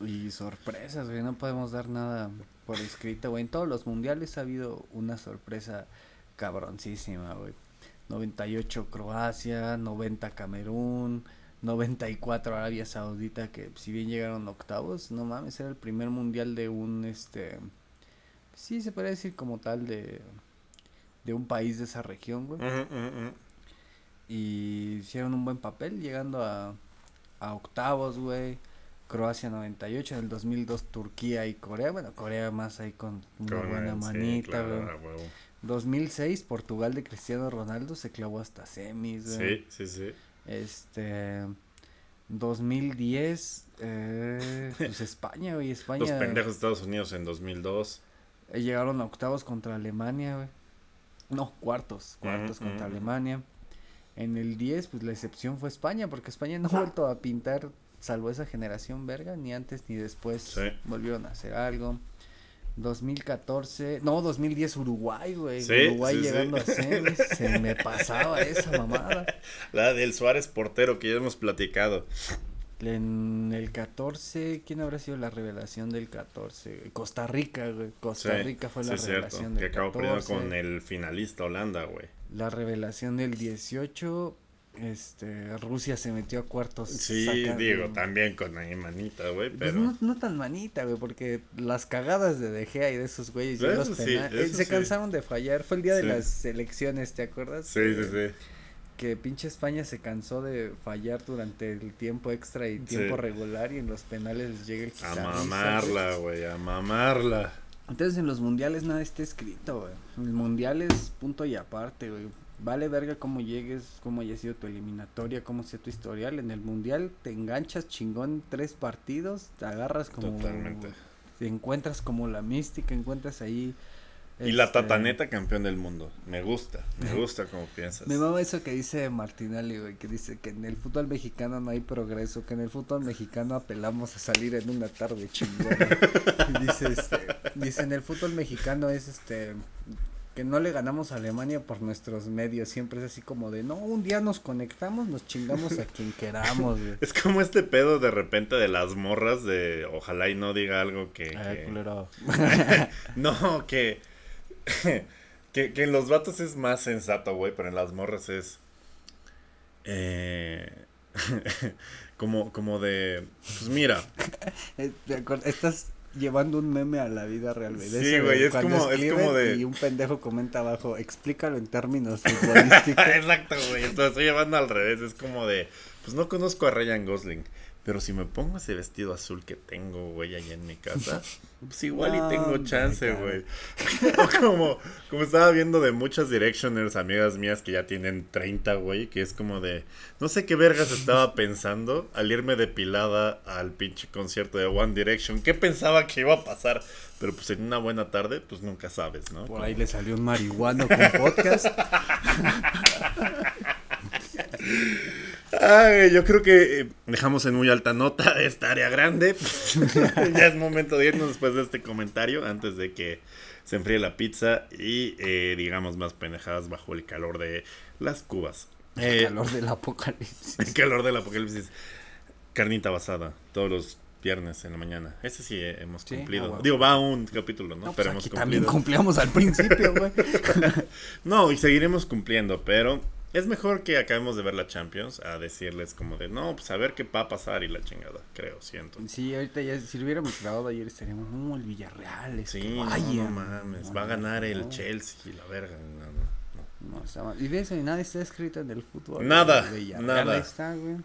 Speaker 2: Y sorpresas, güey, no podemos dar nada por escrito, güey. En todos los mundiales ha habido una sorpresa cabroncísima, güey. 98 Croacia, 90 Camerún, 94 Arabia Saudita, que si bien llegaron octavos, no mames, era el primer mundial de un, este, sí se puede decir como tal de, de un país de esa región, güey. Y hicieron un buen papel llegando a, a octavos, güey. Croacia 98, en el 2002 Turquía y Corea. Bueno, Corea más ahí con una buena
Speaker 1: el- sí,
Speaker 2: manita,
Speaker 1: claro,
Speaker 2: güey.
Speaker 1: a huevo.
Speaker 2: 2006 Portugal de Cristiano Ronaldo se clavó hasta semis, güey.
Speaker 1: Sí, sí, sí.
Speaker 2: Este 2010 eh, pues España, güey, España
Speaker 1: Los pendejos de Estados Unidos en 2002.
Speaker 2: eh, llegaron a octavos contra Alemania, güey. No, cuartos, cuartos contra. Alemania. En el 10, pues la excepción fue España, porque España no ha vuelto a pintar, salvo esa generación verga, ni antes ni después
Speaker 1: Sí.
Speaker 2: volvieron a hacer algo. 2014, no, 2010 Uruguay, güey.
Speaker 1: Sí,
Speaker 2: Uruguay
Speaker 1: sí, sí.
Speaker 2: llegando a semis, se me pasaba esa mamada.
Speaker 1: La del Suárez portero que ya hemos platicado.
Speaker 2: En el 14, ¿quién habrá sido la revelación del 14? Costa Rica, güey. Costa
Speaker 1: Sí,
Speaker 2: Rica fue
Speaker 1: sí,
Speaker 2: la revelación
Speaker 1: cierto,
Speaker 2: del
Speaker 1: Que acabó perdiendo
Speaker 2: 14.
Speaker 1: con el finalista Holanda, güey.
Speaker 2: La revelación del 18, este, Rusia se metió a cuartos.
Speaker 1: Sí, digo, también con ahí manita, güey,
Speaker 2: Pues no, no tan manita, güey, porque las cagadas de De Gea y de esos güeyes, ya los
Speaker 1: sí,
Speaker 2: eh, se
Speaker 1: sí.
Speaker 2: cansaron de fallar. Fue el día de las elecciones, ¿te acuerdas?
Speaker 1: Sí, sí, sí.
Speaker 2: Que pinche España se cansó de fallar durante el tiempo extra y tiempo regular y en los penales les llega el
Speaker 1: A mamarla, güey, a mamarla.
Speaker 2: Entonces en los mundiales nada está escrito, güey. El mundial es punto y aparte, güey. Vale verga cómo llegues, cómo haya sido tu eliminatoria, cómo sea tu historial. En el mundial te enganchas chingón tres partidos, te agarras como...
Speaker 1: Totalmente.
Speaker 2: Te encuentras como la mística, encuentras ahí...
Speaker 1: Y la
Speaker 2: este,
Speaker 1: tataneta campeón del mundo. Me gusta, me gusta como piensas.
Speaker 2: Me mama eso que dice Martinelli, güey, que dice que en el fútbol mexicano no hay progreso, que en el fútbol mexicano apelamos a salir en una tarde chingona. y dice, este, dice, en el fútbol mexicano es, este, que no le ganamos a Alemania por nuestros medios, siempre es así como de, no, un día nos conectamos, nos chingamos a quien queramos, güey.
Speaker 1: Es como este pedo de repente de las morras de ojalá y no diga algo que...
Speaker 2: Ay,
Speaker 1: que-
Speaker 2: culero.
Speaker 1: No, que, que... Que en los vatos es más sensato, güey, pero en las morras es... Eh, como, como de... Pues mira,
Speaker 2: Eh. Estás llevando un meme a la vida real, güey.
Speaker 1: Sí, güey, es como- es como de-
Speaker 2: Y un pendejo comenta abajo, explícalo en términos futbolísticos.
Speaker 1: Exacto, güey. Esto estoy llevando al revés. Es como de. Pues no conozco a Ryan Gosling. Pero si me pongo ese vestido azul que tengo, güey, allá en mi casa, pues igual y tengo chance, güey. como, como estaba viendo de muchas Directioners, amigas mías que ya tienen 30, güey, que es como de, no sé qué vergas estaba pensando al irme depilada al pinche concierto de One Direction. ¿Qué pensaba que iba a pasar? Pero pues en una buena tarde, pues nunca sabes, ¿no?
Speaker 2: Por
Speaker 1: Como-
Speaker 2: ahí le salió un marihuano con podcast.
Speaker 1: Ay, yo creo que eh, dejamos en muy alta nota esta área grande. ya es momento de irnos después de este comentario, antes de que se enfríe la pizza y eh, digamos más pendejadas bajo el calor de las cubas.
Speaker 2: El
Speaker 1: Eh,
Speaker 2: calor del apocalipsis.
Speaker 1: el calor del apocalipsis. Carnita basada, todos los viernes en la mañana. Ese sí hemos
Speaker 2: Sí,
Speaker 1: cumplido.
Speaker 2: ah.
Speaker 1: Digo, va un capítulo, ¿no?
Speaker 2: No, pues
Speaker 1: pero hemos
Speaker 2: aquí también
Speaker 1: cumplido.
Speaker 2: cumplíamos al principio, güey.
Speaker 1: No, y seguiremos cumpliendo, pero es mejor que acabemos de ver la Champions a decirles como de, no, pues a ver qué va a pasar y la chingada, creo, siento.
Speaker 2: Sí, ahorita ya, si hubiéramos grabado ayer estaríamos como el Villarreal. Es
Speaker 1: Sí,
Speaker 2: que
Speaker 1: no,
Speaker 2: vaya.
Speaker 1: no mames,
Speaker 2: No,
Speaker 1: va a ganar el
Speaker 2: no,
Speaker 1: Chelsea y la verga. No, no, no.
Speaker 2: No, está mal. Y de eso, y nada está escrito en el fútbol.
Speaker 1: Nada, nada.
Speaker 2: Está, güey.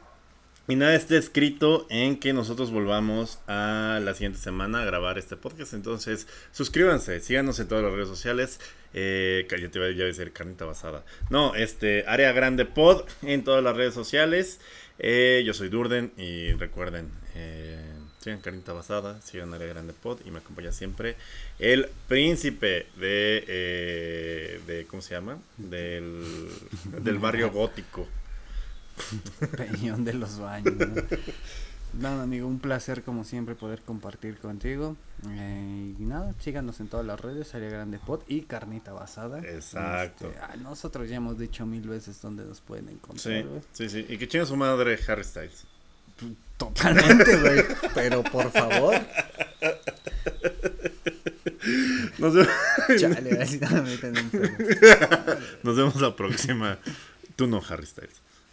Speaker 1: Y nada está escrito en que nosotros volvamos a la siguiente semana a grabar este podcast. Entonces, suscríbanse, síganos en todas las redes sociales. Eh, ya te iba a decir carnita basada. No, este, Área Grande Pod en todas las redes sociales. Eh, yo soy Durden y recuerden, eh, sigan Carnita Basada, sigan Área Grande Pod y me acompaña siempre el príncipe de, eh, de ¿cómo se llama? Del, del barrio gótico.
Speaker 2: Peñón de los baños, ¿no? Nada, amigo, un placer como siempre poder compartir contigo. Eh, y nada, síganos en todas las redes, Área Grande Pod y Carnita Basada.
Speaker 1: Exacto.
Speaker 2: Este, ah, nosotros ya hemos dicho mil veces dónde nos pueden encontrar,
Speaker 1: Sí, sí, sí. Y que chinga su madre Harry Styles.
Speaker 2: Totalmente, güey. Pero por favor,
Speaker 1: Nos, ve-
Speaker 2: chale, así no me meten en pedo.
Speaker 1: nos vemos la próxima. Tú no, Harry Styles.